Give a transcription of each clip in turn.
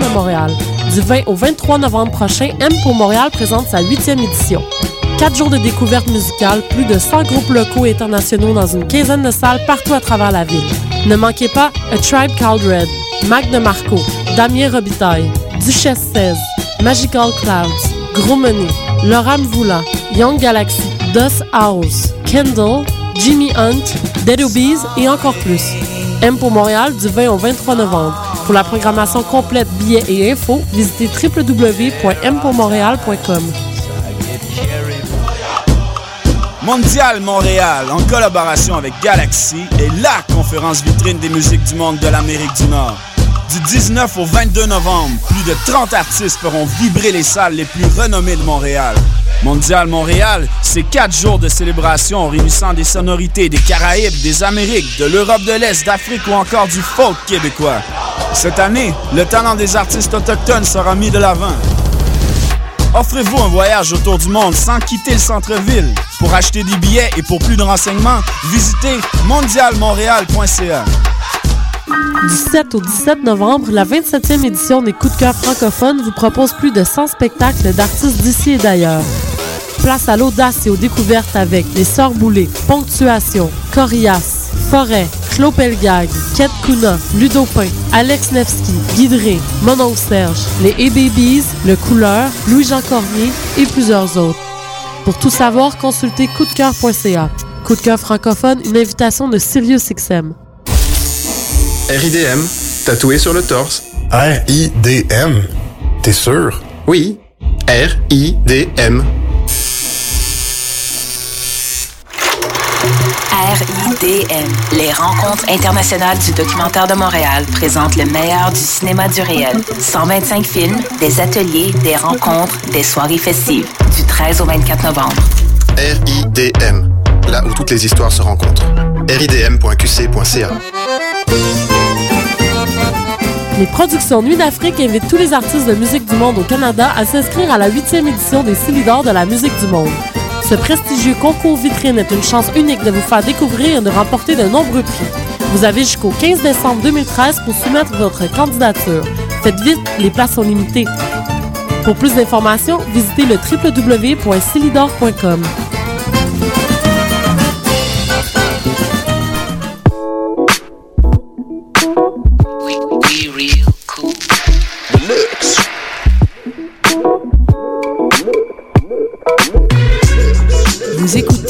de Montréal. Du 20 au 23 novembre prochain, M pour Montréal présente sa huitième édition. Quatre jours de découverte musicale, plus de 100 groupes locaux et internationaux dans une quinzaine de salles partout à travers la ville. Ne manquez pas A Tribe Called Red, Mac de Marco, Damien Robitaille, Duchesse 16, Magical Clouds, Gros Money, Laura Mvoula, Young Galaxy, Dust House, Kendall, Jimmy Hunt, Dead Obies et encore plus. M pour Montréal du 20 au 23 novembre. Pour la programmation complète, billets et infos, visitez www.mpourmontréal.com. Mondial Montréal, en collaboration avec Galaxy, est la conférence vitrine des musiques du monde de l'Amérique du Nord. Du 19 au 22 novembre, plus de 30 artistes feront vibrer les salles les plus renommées de Montréal. Mondial Montréal, c'est quatre jours de célébration réunissant des sonorités des Caraïbes, des Amériques, de l'Europe de l'Est, d'Afrique ou encore du folk québécois. Cette année, le talent des artistes autochtones sera mis de l'avant. Offrez-vous un voyage autour du monde sans quitter le centre-ville. Pour acheter des billets et pour plus de renseignements, visitez mondialmontréal.ca. Du 7 au 17 novembre, la 27e édition des Coups de cœur francophones vous propose plus de 100 spectacles d'artistes d'ici et d'ailleurs. Place à l'audace et aux découvertes avec Les Sœurs Boulées, Ponctuation, Corias, Forêt, Clos Pelgag, Ket Kuna, Ludopin, Alex Nevsky, Guidré, Monon Serge, Les A-Babies, Le Couleur, Louis-Jean Cormier et plusieurs autres. Pour tout savoir, consultez coupdecoeur.ca. Coup de cœur francophone, une invitation de Sirius XM. RIDM, tatoué sur le torse. R-I-D-M? T'es sûr? Oui, R-I-D-M. RIDM, les rencontres internationales du documentaire de Montréal présentent le meilleur du cinéma du réel. 125 films, des ateliers, des rencontres, des soirées festives, du 13 au 24 novembre. RIDM, là où toutes les histoires se rencontrent. ridm.qc.ca. Les productions Nuit d'Afrique invitent tous les artistes de musique du monde au Canada à s'inscrire à la huitième édition des Silidor de la musique du monde. Ce prestigieux concours vitrine est une chance unique de vous faire découvrir et de remporter de nombreux prix. Vous avez jusqu'au 15 décembre 2013 pour soumettre votre candidature. Faites vite, les places sont limitées. Pour plus d'informations, visitez le www.silidor.com.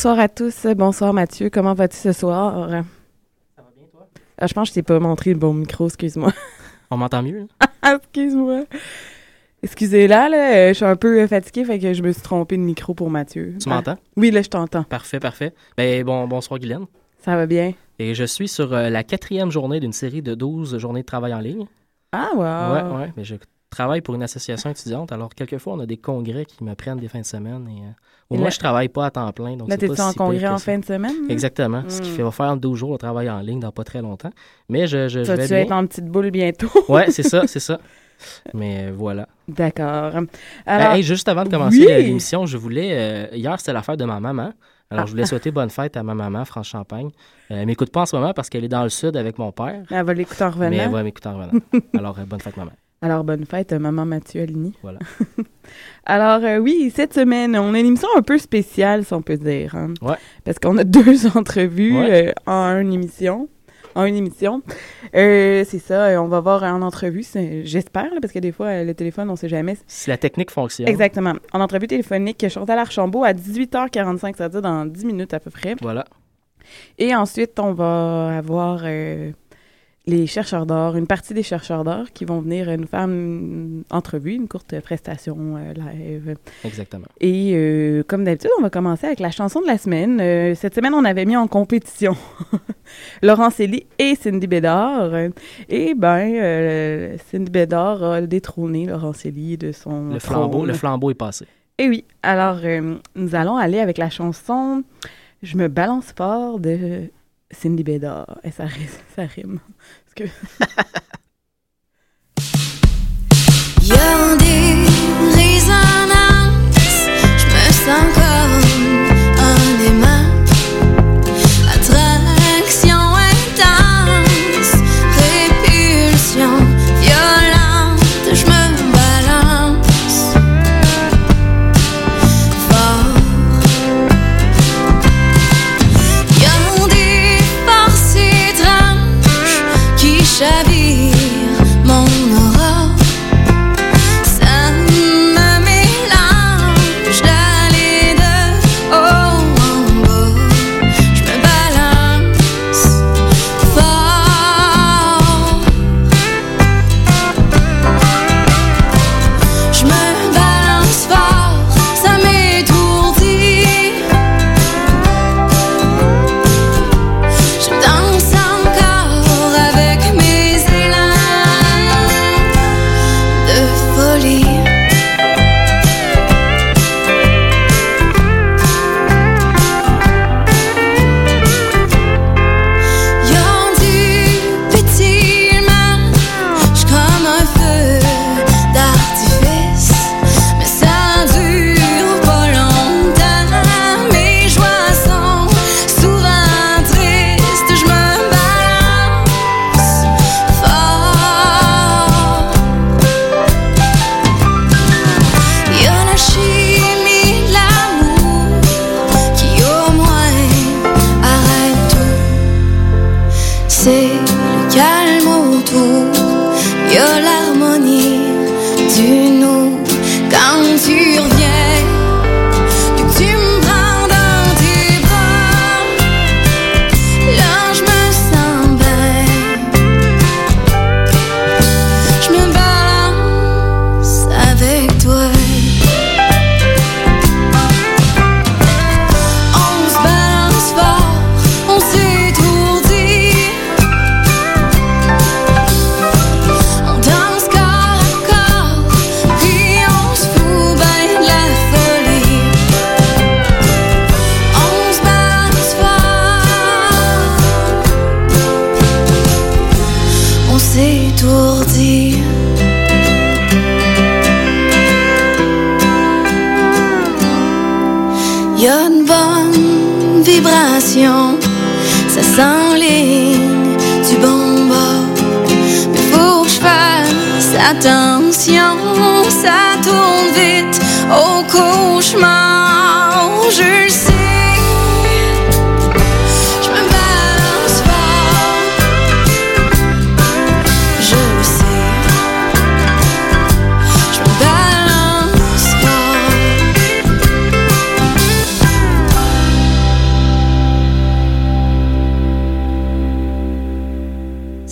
Bonsoir à tous. Bonsoir Mathieu. Comment vas-tu ce soir? Ça va bien, toi? Ah, je pense que je t'ai pas montré le bon micro, excuse-moi. On m'entend mieux? excuse-moi. Excusez-la, là, euh, je suis un peu fatiguée, fait que je me suis trompée de micro pour Mathieu. Tu m'entends? Oui, là, je t'entends. Parfait, parfait. Ben, bon, bonsoir, Guylaine. Ça va bien? Et je suis sur euh, la quatrième journée d'une série de 12 journées de travail en ligne. Ah, wow! Ouais, ouais. Mais je travaille pour une association étudiante, alors quelquefois, on a des congrès qui me prennent des fins de semaine. Et, euh, au moins, là- je travaille pas à temps plein. Donc Là, t'es-tu pas en si congrès en fin de semaine? Exactement. Ce qui Hmm. fait va faire 12 jours de travail en ligne dans pas très longtemps. Mais je, je, je Tu vais vas-être bien. en petite boule bientôt? Ouais, c'est ça, c'est ça. Mais euh, voilà. D'accord. Euh, Alors, hey, juste avant de commencer oui! euh, l'émission, je voulais. euh, hier, c'était la fête de ma maman. Alors, je voulais souhaiter bonne fête à ma maman, France Champagne. Euh, elle m'écoute pas en ce moment parce qu'elle est dans le sud avec mon père. elle va l'écouter en revenant. Mais elle va m'écouter en revenant. Alors, bonne fête, maman. Alors, bonne fête, maman Mathieu Aligny. Voilà. Alors, euh, oui, cette semaine, on a une émission un peu spéciale, si on peut dire. hein. Ouais. Parce qu'on a deux entrevues Ouais. euh, en une émission. En une émission. Euh, c'est ça, on va voir en entrevue, j'espère, parce que des fois, le téléphone, on sait jamais. Si la technique fonctionne. Exactement. En entrevue téléphonique, Chantal Archambault à 18h45, ça veut dire dans 10 minutes à peu près. Voilà. Et ensuite, on va avoir les chercheurs d'or, une partie des chercheurs d'or qui vont venir nous faire une entrevue, une courte prestation euh, live. Exactement. Et euh, comme d'habitude, on va commencer avec la chanson de la semaine. Euh, cette semaine, on avait mis en compétition Laurent Célie et Cindy Bédard. Et ben, Cindy Bédard a détrôné Laurent Célie de son Le flambeau, trône. le flambeau est passé. Et oui, alors nous allons aller avec la chanson Je me balance fort de Cindy Bédard. Et ça rime. Parce que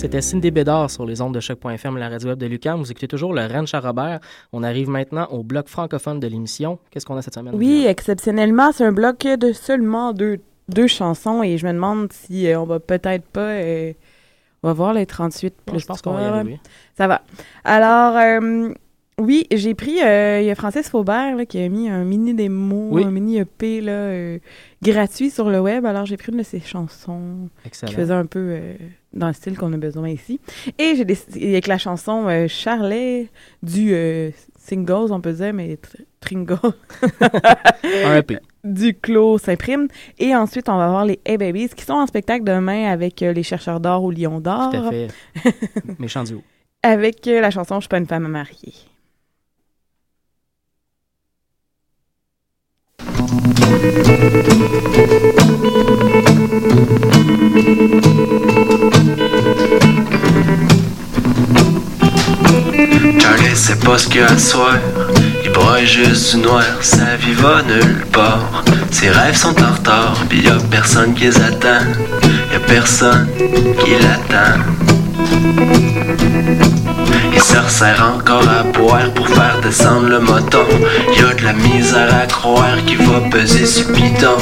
C'était Cindy Bédard sur les ondes de choc.fm, la radio web de Lucam. Vous écoutez toujours le Ranch à Robert. On arrive maintenant au bloc francophone de l'émission. Qu'est-ce qu'on a cette semaine? oui, exceptionnellement, c'est un bloc de seulement deux, deux chansons et je me demande si euh, on va peut-être pas. euh, on va voir les 38 Bon, plus je pense qu'on va y arriver. Ça va. Alors, euh, oui, j'ai pris. euh, Il y a Francis Faubert là, qui a mis un mini démo, Oui. un mini EP là, euh, gratuit sur le web. Alors, j'ai pris une de ses chansons qui faisait un peu euh, dans le style qu'on a besoin ici. Et j'ai décidé avec la chanson Charlet du Singles, on peut dire, mais tr- Tringle. Un EP. du Clos Saint-Prime. Et ensuite, on va voir les Hey Babies qui sont en spectacle demain avec les chercheurs d'or au Lion d'Or. Tout à fait. Méchant duo. Avec la chanson Je suis pas une femme à Charlie sait pas ce qu'il a à soir. Il broye juste du noir, sa vie va nulle part. Ses rêves sont en retard, pis y a personne qui les attend. Y a personne qui l'attend. Il se resserre encore à boire pour faire descendre le moton. Y a de la misère à croire qu'il va peser sur bidon.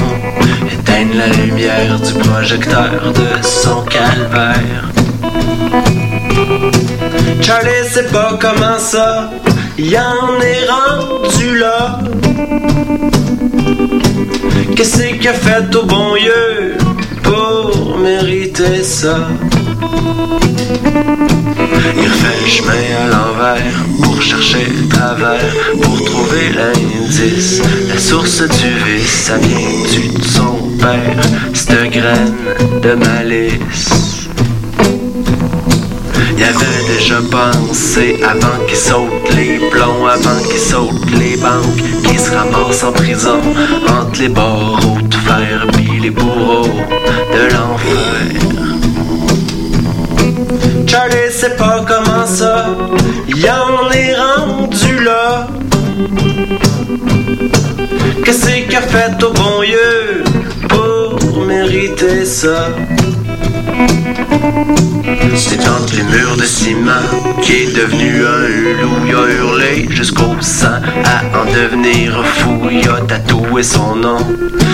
Éteindre la lumière du projecteur de son calvaire. Charlie sait pas comment ça, y en est rendu là. Qu'est-ce qu'il a fait au bon Dieu? Pour mériter ça? Il refait le chemin à l'envers pour chercher le travers, pour trouver l'indice. La source du vice, ça vient de son père, cette graine de malice. Il avait déjà pensé avant qu'il saute les plombs, avant qu'il saute les banques, qu'il se ramasse en prison entre les barreaux de fer puis les bourreaux de l'enfer. Charlie sait pas comment ça, y en est rendu là. Qu'est-ce qu'il a fait au bon Dieu pour mériter ça? C'est entre les murs de ciment qui est devenu un. Il a hurlé jusqu'au sang à en devenir fou. Il a tatoué son nom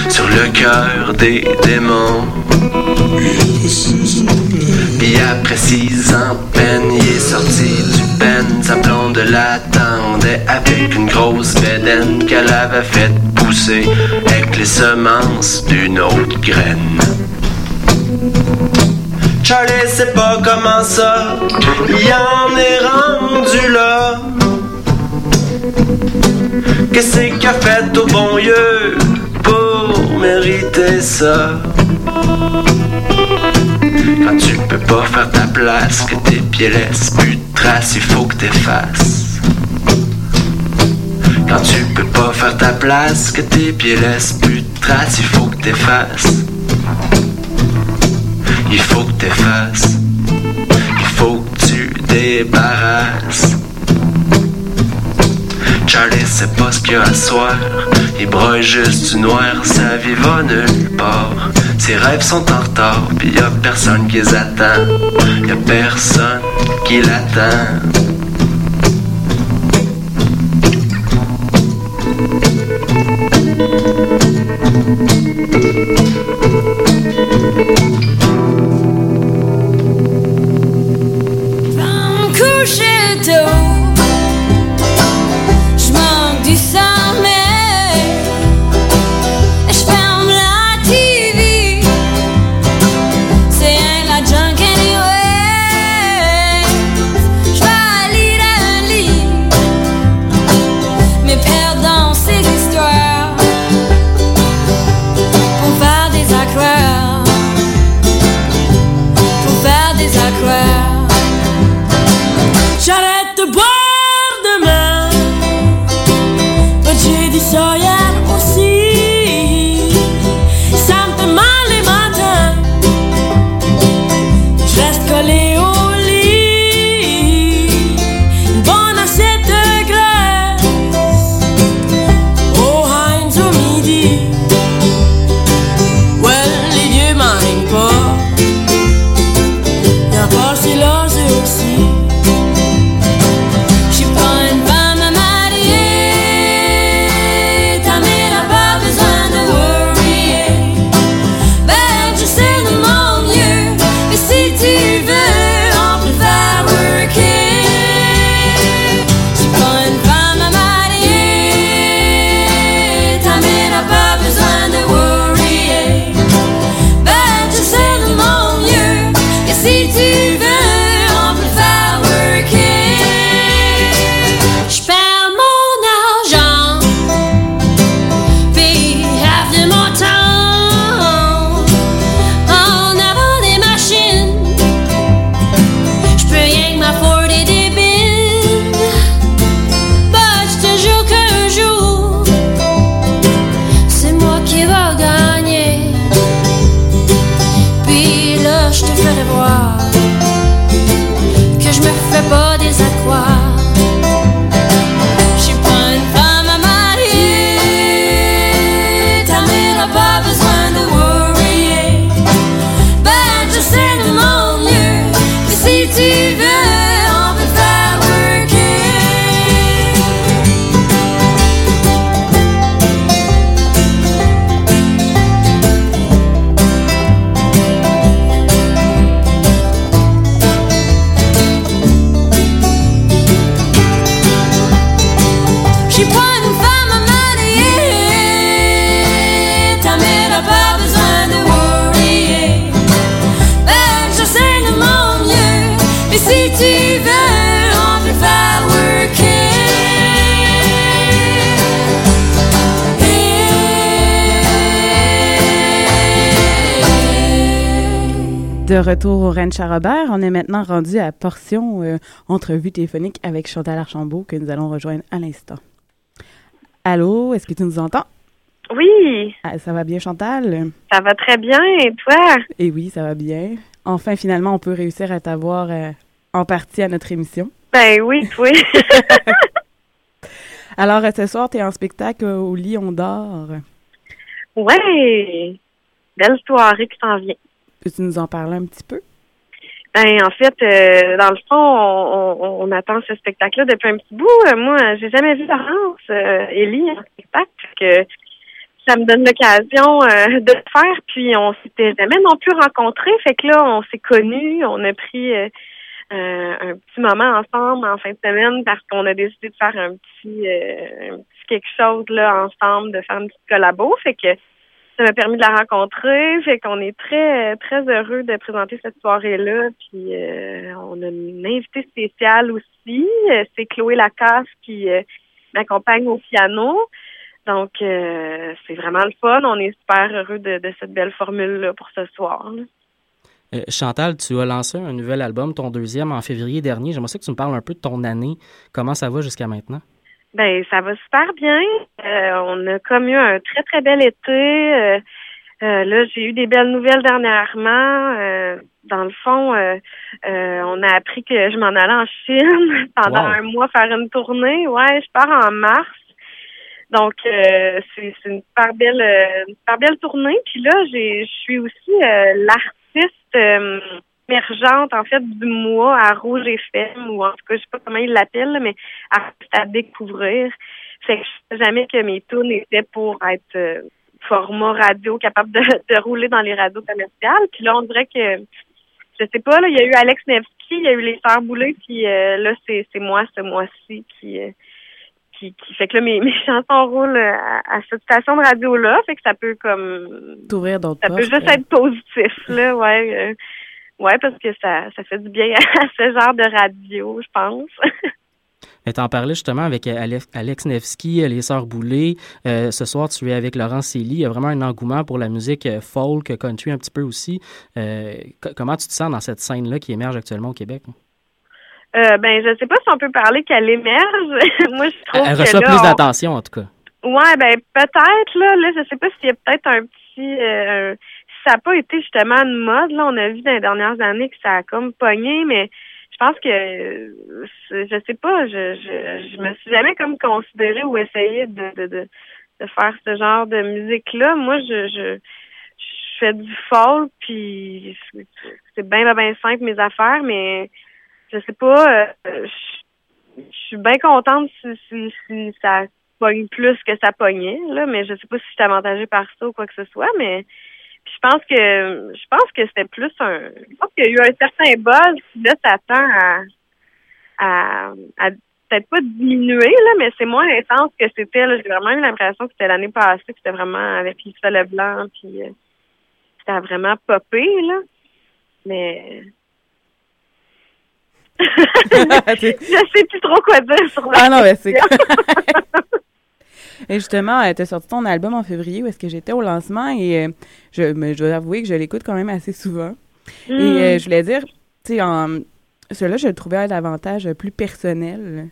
sur le cœur des démons. Puis après six ans peine, il est sorti du pen. Sa blonde l'attendait avec une grosse bédaine qu'elle avait fait pousser avec les semences d'une autre graine. Charlie sait pas comment ça, y en est rendu là. Qu'est-ce qu'il a fait au bon Dieu pour mériter ça? Quand tu peux pas faire ta place, que tes pieds laissent plus de traces, il faut que t'effaces. Quand tu peux pas faire ta place, que tes pieds laissent plus de traces, il faut que t'effaces. Il faut que t'effaces. Il faut que tu débarrasses. Charlie sait pas ce qu'il y a à soir. Il broye juste du noir, sa vie va nulle part. Ses rêves sont en retard, pis y a personne qui les attend. Y a personne qui l'attend. Retour au Ranch à Robert, on est maintenant rendu à portion euh, entrevue téléphonique avec Chantal Archambault que nous allons rejoindre à l'instant. Allô, est-ce que tu nous entends? Oui, Ah, ça va bien, Chantal? ça va très bien. Et toi? Eh oui, ça va bien. Enfin, finalement, on peut réussir à t'avoir euh, en partie à notre émission. Ben oui, oui. Alors, ce soir, tu es en spectacle au Lit, on dort. ouais. Belle soirée qui s'en vient. Peux-tu nous en parler un petit peu? Ben, en fait, euh, dans le fond, on, attend ce spectacle-là depuis un petit bout. Euh, moi, j'ai jamais vu Laurence, euh, Ellie, spectacle. Que ça me donne l'occasion euh, de le faire. Puis, on s'était jamais non plus rencontrés. Fait que là, on s'est connus. On a pris un petit moment ensemble en fin de semaine parce qu'on a décidé de faire un petit, un petit quelque chose là ensemble, de faire une petite collabo. Fait que ça m'a permis de la rencontrer. Fait qu'on est très, très heureux de présenter cette soirée-là. Puis euh, on a une invitée spéciale aussi. Euh, C'est Chloé Lacasse qui euh, m'accompagne au piano. Donc, c'est vraiment le fun. On est super heureux de, cette belle formule-là pour ce soir. Chantal, tu as lancé un nouvel album, ton deuxième, en février dernier. J'aimerais que tu me parles un peu de ton année. Comment ça va jusqu'à maintenant? Ben, ça va super bien. Euh, on a comme eu un très, très bel été. Euh, euh, là, j'ai eu des belles nouvelles dernièrement. Euh, dans le fond, euh, euh, on a appris que je m'en allais en Chine pendant Wow. un mois faire une tournée. Ouais, je pars en mars. Donc, euh, c'est une super belle, une super belle tournée. Puis là, j'ai, je suis aussi euh, l'artiste euh, émergente, en fait, du mois à Rouge FM, ou en tout cas, je sais pas comment ils l'appellent, mais à découvrir. Fait que je sais jamais que mes tunes étaient pour être euh, format radio, capable de, de rouler dans les radios commerciales. Puis là, on dirait que, je sais pas, là, il y a eu Alex Nevsky, il y a eu les Sœurs Boulay, puis euh, là, c'est c'est moi ce mois-ci qui... euh, qui, qui fait que là, mes, mes chansons roulent euh, à, à cette station de radio-là. Fait que ça peut comme T'ouvrir d'autres ça peut juste euh. être positif, là, ouais. Ouais, parce que ça, ça fait du bien à ce genre de radio, je pense. Tu en parlais justement avec Alex, Nevsky, les Sœurs Boulay. Euh, ce soir, tu es avec Laurent Célie. Il y a vraiment un engouement pour la musique euh, folk, country un petit peu aussi. Euh, co- comment tu te sens dans cette scène-là qui émerge actuellement au Québec? Euh, ben, je sais pas si on peut parler qu'elle émerge. Moi, je trouve Elle, elle que reçoit là, plus on- d'attention, en tout cas. Ouais, ben peut-être là, là, je sais pas s'il y a peut-être un petit ça n'a pas été justement une mode, là, on a vu dans les dernières années que ça a comme pogné, mais je pense que euh, je sais pas, je, je, me suis jamais comme considérée ou essayé de, de, de, de faire ce genre de musique-là. Moi, je, je, fais du folk, puis c'est- bien, bien, bien simple mes affaires, mais je sais pas, euh, je, je suis bien contente si, si, si ça pogne plus que ça pognait, là, mais je sais pas si je suis avantagée par ça ou quoi que ce soit, mais puis je pense que je pense que c'était plus un je pense qu'il y a eu un certain buzz qui là s'attend à à, à peut-être pas diminuer là, mais c'est moins intense que c'était là. J'ai vraiment eu l'impression que c'était l'année passée, que c'était vraiment avec Lisa Leblanc, puis euh, ça a vraiment popé là. Mais je sais plus trop quoi dire sur la Ah non, mais c'est. Et justement, tu as sorti ton album en février où est-ce que j'étais au lancement et euh, je, mais je dois avouer que je l'écoute quand même assez souvent. Mm. Et euh, je voulais dire, tu sais, en celui-là, je le trouvais davantage plus personnel.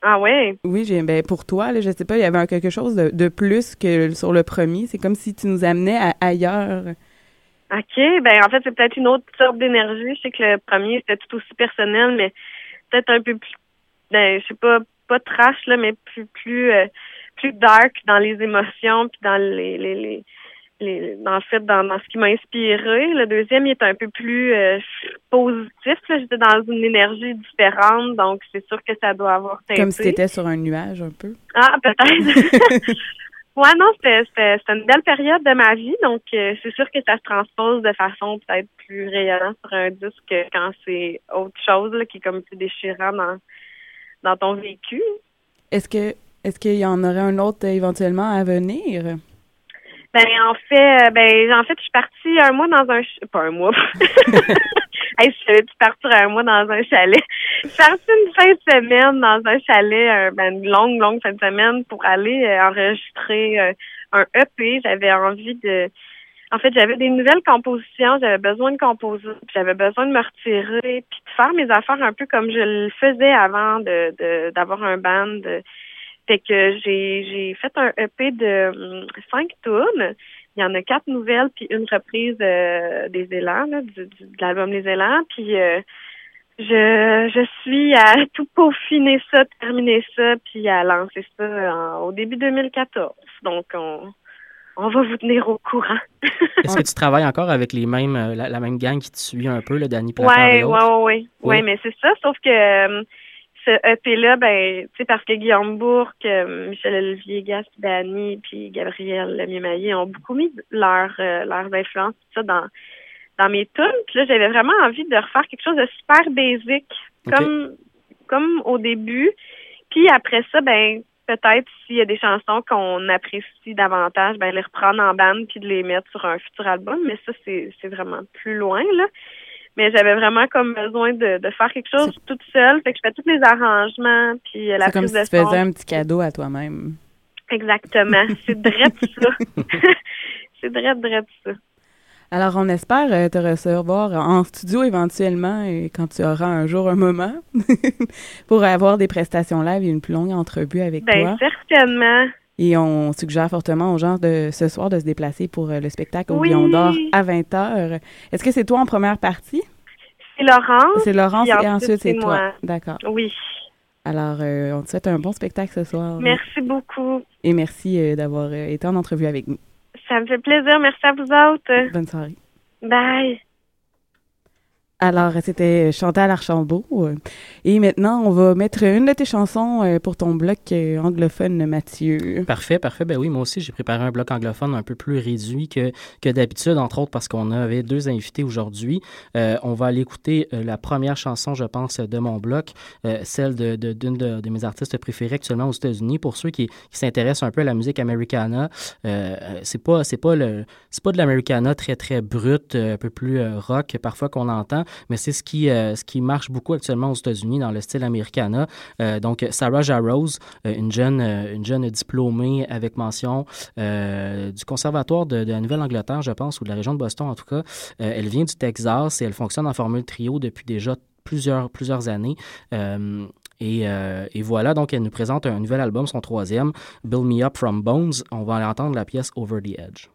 Ah ouais? Oui, j'ai ben pour toi, là, je sais pas, il y avait quelque chose de, de plus que sur le premier. C'est comme si tu nous amenais à ailleurs. OK, ben en fait, c'est peut-être une autre sorte d'énergie. Je sais que le premier, c'était tout aussi personnel, mais peut-être un peu plus, ben, je sais pas, pas trash, là, mais plus, plus, euh, plus dark dans les émotions, puis dans les, les, les, les dans fait, dans, dans ce qui m'a inspiré. Le deuxième, il est un peu plus euh, positif. J'étais dans une énergie différente, donc c'est sûr que ça doit avoir teinté. Comme si tu étais sur un nuage un peu. Ah, peut-être. ouais, non, c'était une belle période de ma vie, donc euh, c'est sûr que ça se transpose de façon peut-être plus rayonnante sur un disque que quand c'est autre chose là, qui est comme plus déchirant dans, dans ton vécu. Est-ce que est-ce qu'il y en aurait un autre euh, éventuellement à venir? Ben en fait, euh, ben en fait, je suis partie un mois dans un pas un mois. hey, je partir un mois dans un chalet. Je suis partie une fin de semaine dans un chalet, un- ben, une longue, longue fin de semaine pour aller euh, enregistrer euh, un EP. J'avais envie de en fait, j'avais des nouvelles compositions, j'avais besoin de composer, puis j'avais besoin de me retirer, puis de faire mes affaires un peu comme je le faisais avant de de- d'avoir un band. Fait que j'ai fait un EP de hum, cinq tunes. Il y en a quatre nouvelles puis une reprise euh, des élans, là, du, du- de l'album Les élans. Puis euh, je je suis à tout peaufiner ça, terminer ça, puis à lancer ça en- au début 2014. Donc on on va vous tenir au courant. Est-ce que tu travailles encore avec les mêmes, euh, la, la même gang qui te suit un peu, le Danny ouais, ouais. Oui. Ouais, mais c'est ça, sauf que euh, ce EP-là, ben, tu sais, parce que Guillaume Bourque, euh, Michel Olivier Gaspidani, puis Gabriel Lemieux-Maillé ont beaucoup mis leur, euh, leurs influences, tout ça, dans, dans mes tunes. Puis là, j'avais vraiment envie de refaire quelque chose de super basic, Ok. comme, comme au début. Puis après ça, ben, peut-être s'il y a des chansons qu'on apprécie davantage, ben, les reprendre en bande puis de les mettre sur un futur album. Mais ça, c'est, c'est vraiment plus loin, là. Mais j'avais vraiment comme besoin de, de faire quelque chose toute seule. Fait que je fais tous les arrangements puis euh, la C'est comme prise si de tu faisais son. un petit cadeau à toi-même. Exactement. C'est drette ça. c'est drette, drette ça. Alors, on espère euh, te recevoir en studio éventuellement et quand tu auras un jour un moment pour avoir des prestations live et une plus longue entrevue avec Ben, toi. certainement. Et on suggère fortement aux gens de ce soir de se déplacer pour euh, le spectacle au Oui. Lion d'Or à 20h. Est-ce que c'est toi en première partie? C'est Laurence. C'est Laurence et ensuite c'est toi. D'accord. Oui. Alors, euh, on te souhaite un bon spectacle ce soir. Merci beaucoup. Et merci euh, d'avoir euh, été en entrevue avec nous. Ça me fait plaisir. Merci à vous autres. Bonne soirée. Bye. Alors, c'était Chantal Archambault. euh, Et maintenant, on va mettre une de tes chansons euh, pour ton bloc euh, anglophone, Mathieu. Parfait, parfait. Ben oui, moi aussi, j'ai préparé un bloc anglophone un peu plus réduit que, d'habitude, entre autres parce qu'on avait deux invités aujourd'hui. On va aller écouter la première chanson, je pense, de mon bloc, celle de, de- d'une de, de mes artistes préférés actuellement aux États-Unis. Pour ceux qui, s'intéressent un peu à la musique americana, c'est pas pas pas de l'americana très très brut, euh, un peu plus rock parfois qu'on entend, mais c'est ce qui euh, ce qui marche beaucoup actuellement aux États-Unis dans le style americana. Euh, donc Sarah Jarose, euh, une jeune une jeune diplômée avec mention du conservatoire de, la Nouvelle-Angleterre, je pense, ou de la région de Boston en tout cas. Elle vient du Texas et elle fonctionne en formule trio depuis déjà plusieurs plusieurs années. Et, et voilà, donc elle nous présente un nouvel album, son troisième, Build Me Up From Bones. On va aller entendre la pièce Over the Edge.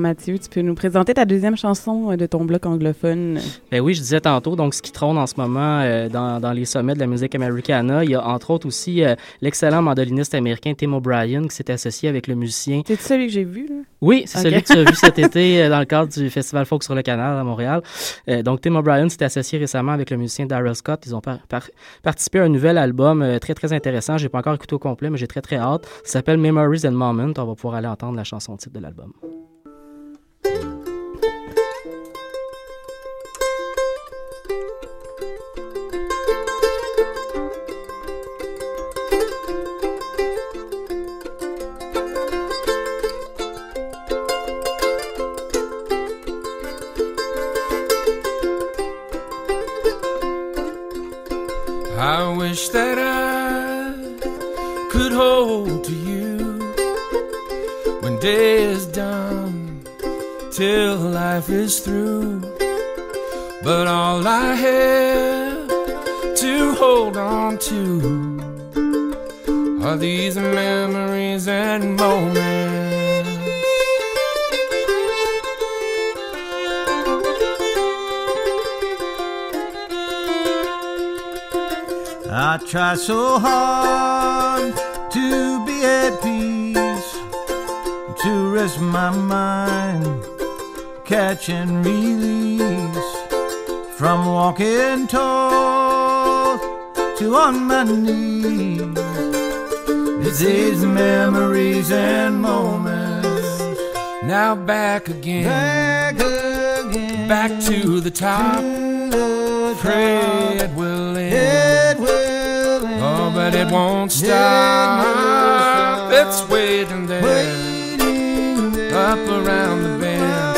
Alors, Mathieu, tu peux nous présenter ta deuxième chanson euh, de ton bloc anglophone? Ben oui, je disais tantôt, donc ce qui trône en ce moment euh, dans, dans les sommets de la musique americana, il y a entre autres aussi euh, l'excellent mandoliniste américain Tim O'Brien qui s'est associé avec le musicien. C'est celui que j'ai vu, là? Oui, c'est celui que tu as vu cet été dans le cadre du Festival Folk sur le Canal à Montréal. Euh, donc Tim O'Brien s'est associé récemment avec le musicien Daryl Scott. Ils ont par- par- participé à un nouvel album très très intéressant. J'ai pas encore écouté au complet, mais j'ai très très hâte. Ça s'appelle Memories and Moments. On va pouvoir aller entendre la chanson titre de l'album. Wish that I could hold to you when day is done till life is through. But all I have to hold on to are these memories and moments. I try so hard to be at peace, to rest my mind, catch and release from walking tall to on my knees. It's these memories and moments. Now back again, back again, back to the top. Pray it will end. Oh, but it won't stop. It's waiting there, up around the bend.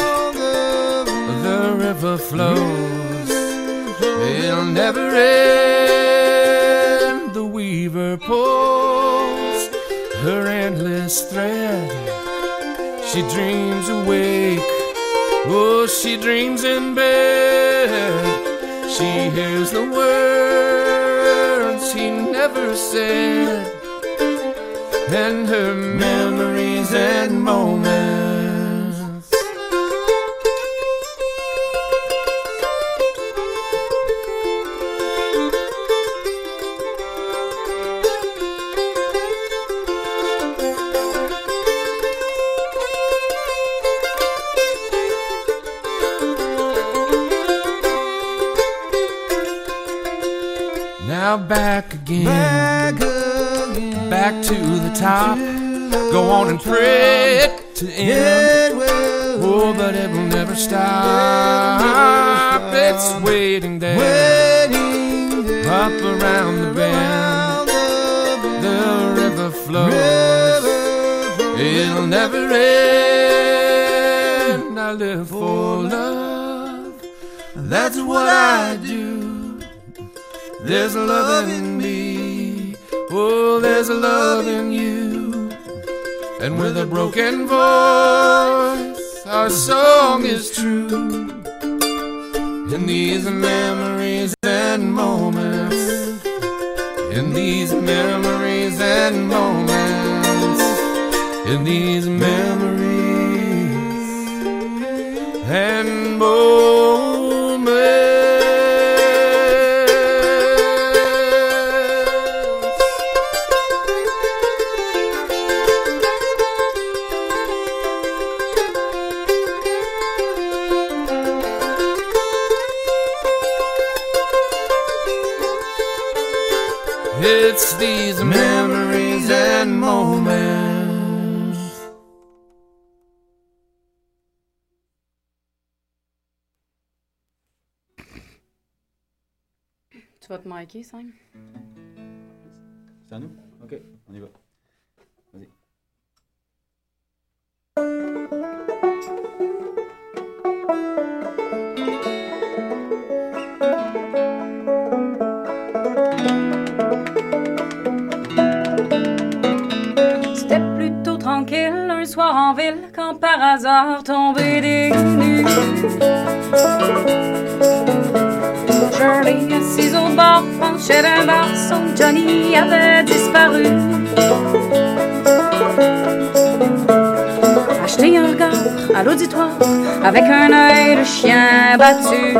The river flows. It'll never end. The weaver pulls her endless thread. She dreams awake. Oh, she dreams in bed. She hears the words he never said, and her memories and moments. Top. Go on and pray it to end. Oh, but it will never stop. It's waiting there, up around the bend. The river flows. It'll never end. I live for love. That's what I do. There's love in me. Oh, there's love in. And with a broken voice, our song is true. In these memories and moments, in these memories and moments, in these Sam? C'est à nous? Ok, on y va. Vas-y. C'était plutôt tranquille un soir en ville quand par hasard tombé des nues. Shirley, assise au bord, penchait d'un bar, son Johnny avait disparu. jeter un regard à l'auditoire avec un œil de chien battu.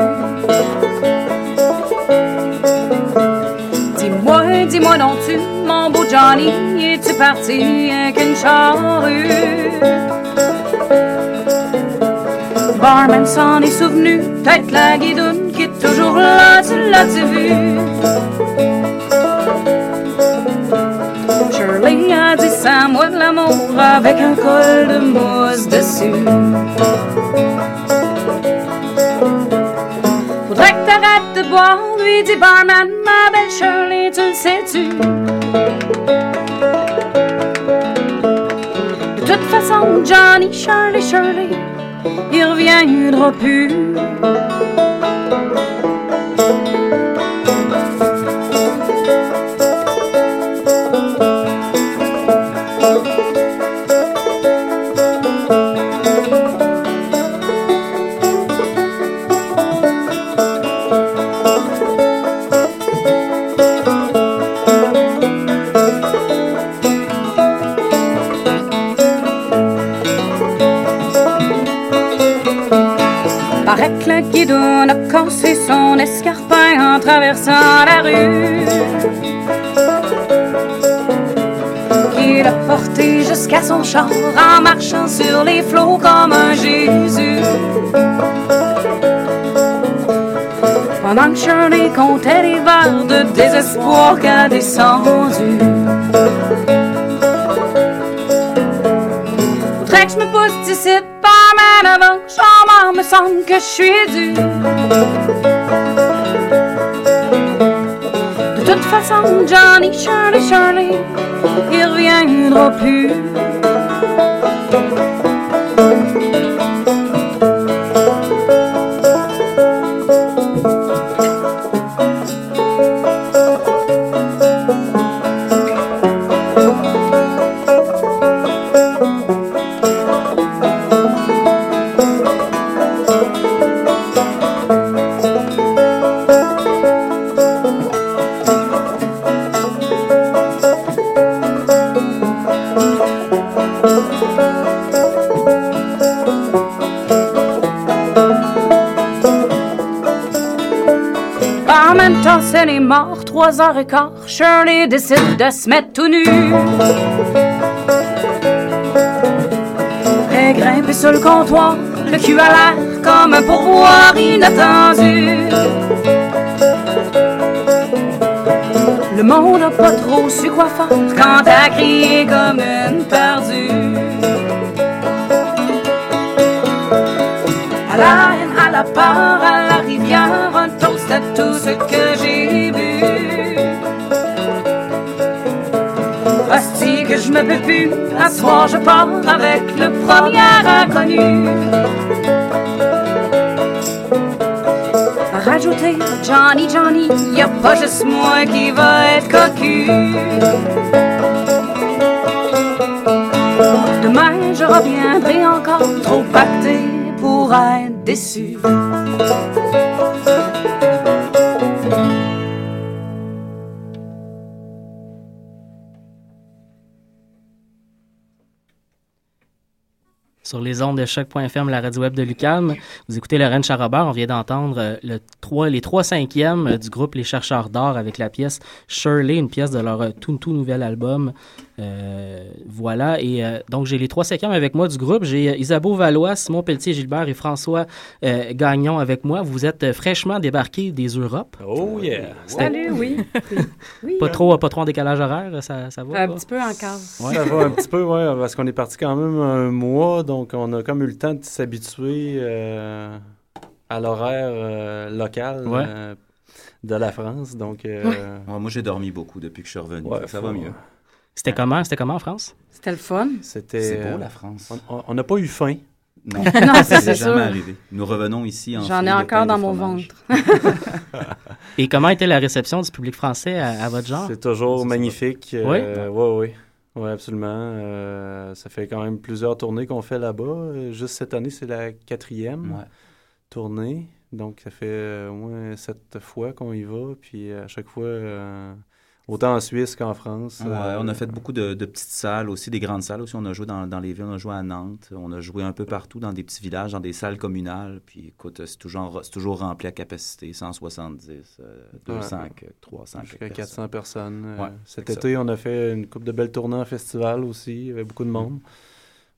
Dis-moi, dis-moi non tu, mon beau Johnny, es-tu parti avec une charrue? Barman s'en est souvenu, peut-être la est toujours là, tu l'as-tu vu? Shirley a dit ça, moi de l'amour avec un col de mousse dessus. Faudrait que t'arrêtes de boire, lui dit Barman, ma belle Shirley, tu le sais-tu? De toute façon, Johnny, Shirley, Shirley, il reviendra plus. En marchant sur les flots comme un Jésus. Pendant que Shirley comptait les verres de désespoir qu'a descendu. Faudrait que je me pousse d'ici pas mal avant que me semble que je suis dû. De toute façon, Johnny, Shirley, Shirley, il reviendra plus. Morts, trois heures et quart. Shirley décide de se mettre tout nu. Et grimper sur le comptoir, le cul à l'air comme un pourboire inattendu. Le monde n'a pas trop su quoi faire quand t'as crié comme une perdue. À la haine, à la peur, à la rivière, un toast à tout ce que je me peux plus, à je pars avec le premier inconnu. Rajouter Johnny, Johnny, y a pas juste moi qui va être cocu. Demain je reviendrai encore trop pacté pour être déçu. De choc.fm, la radio web de Lucam, vous écoutez Lorraine Charrobert. On vient d'entendre euh, le 3, les trois cinquièmes euh, du groupe Les Chercheurs d'Or avec la pièce Shirley, une pièce de leur euh, tout, tout nouvel album. Euh, voilà, et euh, donc j'ai les trois cinquièmes avec moi du groupe. J'ai euh, Isabeau Valois, Simon Pelletier Gilbert et François euh, Gagnon avec moi. Vous êtes euh, fraîchement débarqués des Europes. Oh yeah! Salut, oui. oui. pas, trop, pas trop en décalage horaire, ça, ça va? Un pas? petit peu encore. Ouais, ça va un petit peu, ouais, parce qu'on est parti quand même un mois, donc on a comme eu le temps de s'habituer euh, à l'horaire euh, local Ouais. euh, de la France. Donc, euh, Ouais, moi, j'ai dormi beaucoup depuis que je suis revenu. Ça faut- va mieux. C'était comment? C'était comment en France? C'était le fun. c'était. C'est beau, euh, la France. on- n'a pas eu faim. Non, Non, ça, c'est jamais sûr. arrivé. Nous revenons ici en J'en ai encore dans mon ventre. Et comment était la réception du public français à, à votre genre? C'est toujours Ça, ça magnifique. Oui? Euh, ouais, ouais. Oui, absolument. Euh, ça fait quand même plusieurs tournées qu'on fait là-bas. Juste cette année, c'est la quatrième Ouais. tournée. Donc, ça fait au moins sept fois qu'on y va. Puis à chaque fois, euh, autant en Suisse qu'en France. Ouais, Euh, on a fait beaucoup de, de petites salles aussi, des grandes salles aussi. On a joué dans, dans les villes, on a joué à Nantes, on a joué un peu partout dans des petits villages, dans des salles communales. Puis écoute, c'est toujours, c'est toujours rempli à capacité, 170, euh, 200, Ouais. que 300. Jusqu'à quelques 400 personnes. Euh, Ouais, cet ça. été, on a fait une coupe de belles tournées en festival aussi. Il y avait beaucoup de monde.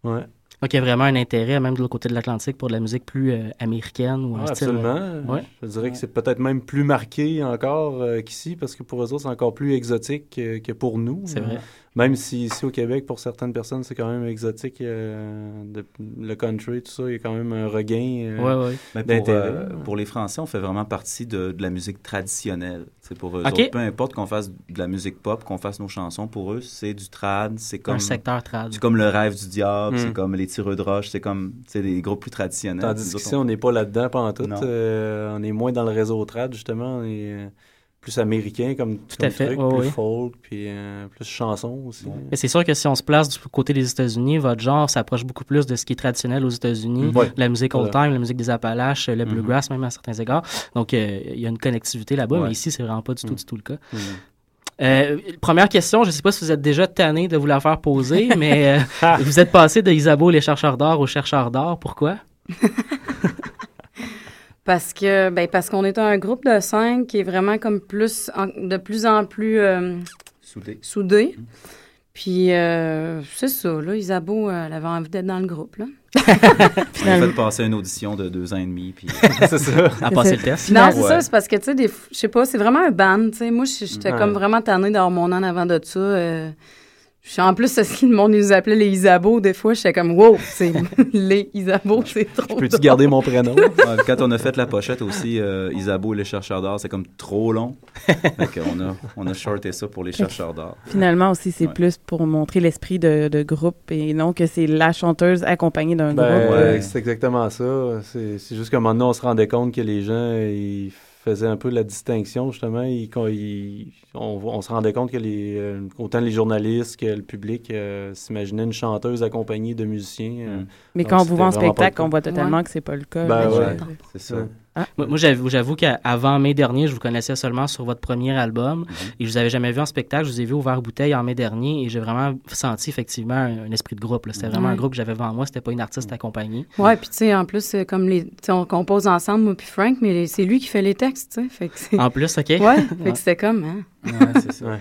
Ouais. Donc, il y a vraiment un intérêt, même de l'autre côté de l'Atlantique, pour de la musique plus euh, américaine ou un Ouais, style. absolument. euh, ouais. Je dirais que c'est peut-être même plus marqué encore euh, qu'ici, parce que pour eux autres, c'est encore plus exotique que, que pour nous. C'est vrai. Même si ici au Québec, pour certaines personnes, c'est quand même exotique. euh, de- le country, tout ça, il y a quand même un regain euh, Ouais, ouais. Mais pour, d'intérêt. euh, pour les Français, on fait vraiment partie de, de la musique traditionnelle. C'est pour eux autres, peu importe qu'on fasse de la musique pop, qu'on fasse nos chansons, pour eux, c'est du trad, c'est comme... secteur trad. C'est comme le rêve du diable, Mm. c'est comme les tireux de roche, c'est comme, c'est des groupes plus traditionnels. Tandis qu'ici, on n'est pas là-dedans pendant tout. Non. on est moins dans le réseau trad, justement. On est euh, plus américain comme, Tout comme à fait, truc, ouais, plus ouais. folk, puis euh, plus chanson aussi. Mais c'est sûr que si on se place du côté des États-Unis, votre genre s'approche beaucoup plus de ce qui est traditionnel aux États-Unis. Ouais. la musique old time, la musique des Appalaches, le Mhm. bluegrass même à certains égards. Donc euh, il y a une connectivité là-bas, Ouais. mais ici c'est vraiment pas du tout, Mhm. du tout le cas. Mhm. Euh, première question, je ne sais pas si vous êtes déjà tanné de vous la faire poser, mais euh, vous êtes passé de Isabeau les chercheurs d'or aux chercheurs d'or. Pourquoi? Parce que ben parce qu'on est un groupe de cinq qui est vraiment comme plus en- de plus en plus euh, Soudé. soudé. Puis euh, c'est ça, là, Isabeau, euh, elle avait envie d'être dans le groupe, là. On a fait passer une audition de deux ans et demi, puis... c'est ça. À passer le test. Non, c'est Ouais. ça, c'est parce que, tu sais, je sais pas, c'est vraiment un band, tu sais. Moi, j'étais Ouais. comme vraiment tannée d'avoir mon an avant de ça. euh, en plus, ce le monde nous appelait les Isabeaux, des fois, j'étais comme, wow, c'est les Isabeaux, c'est trop. Peux-tu garder mon prénom? Ouais, quand on a fait la pochette aussi, euh, Isabeau et les chercheurs d'or, c'est comme trop long. Fait on a, on a shorté ça pour les chercheurs d'or. Finalement aussi, c'est Ouais. plus pour montrer l'esprit de, de groupe et non que c'est la chanteuse accompagnée d'un Ben, groupe. Ouais. c'est exactement ça. C'est c'est juste qu'à un moment donné, on se rendait compte que les gens, ils faisaient un peu la distinction, justement. On, on se rendait compte que les, euh, autant les journalistes que le public euh, s'imaginaient une chanteuse accompagnée de musiciens. euh. Mais quand on vous voit en spectacle, on voit totalement que c'est pas le cas. Ben ouais. C'est ça. Ouais. Moi, moi, j'avoue, j'avoue qu'avant mai dernier, je vous connaissais seulement sur votre premier album Mhm. et je vous avais jamais vu en spectacle. Je vous ai vu ouvert bouteille en mai dernier et j'ai vraiment senti effectivement un, un esprit de groupe. C'était vraiment un groupe que j'avais devant moi. C'était pas une artiste accompagnée. Ouais, puis tu sais, en plus, c'est comme les. on compose ensemble, moi puis Frank, mais c'est lui qui fait les textes, tu sais. Fait que. En plus, OK. Ouais, fait Ouais. que c'était comme, hein. Ouais, c'est ça. Ouais.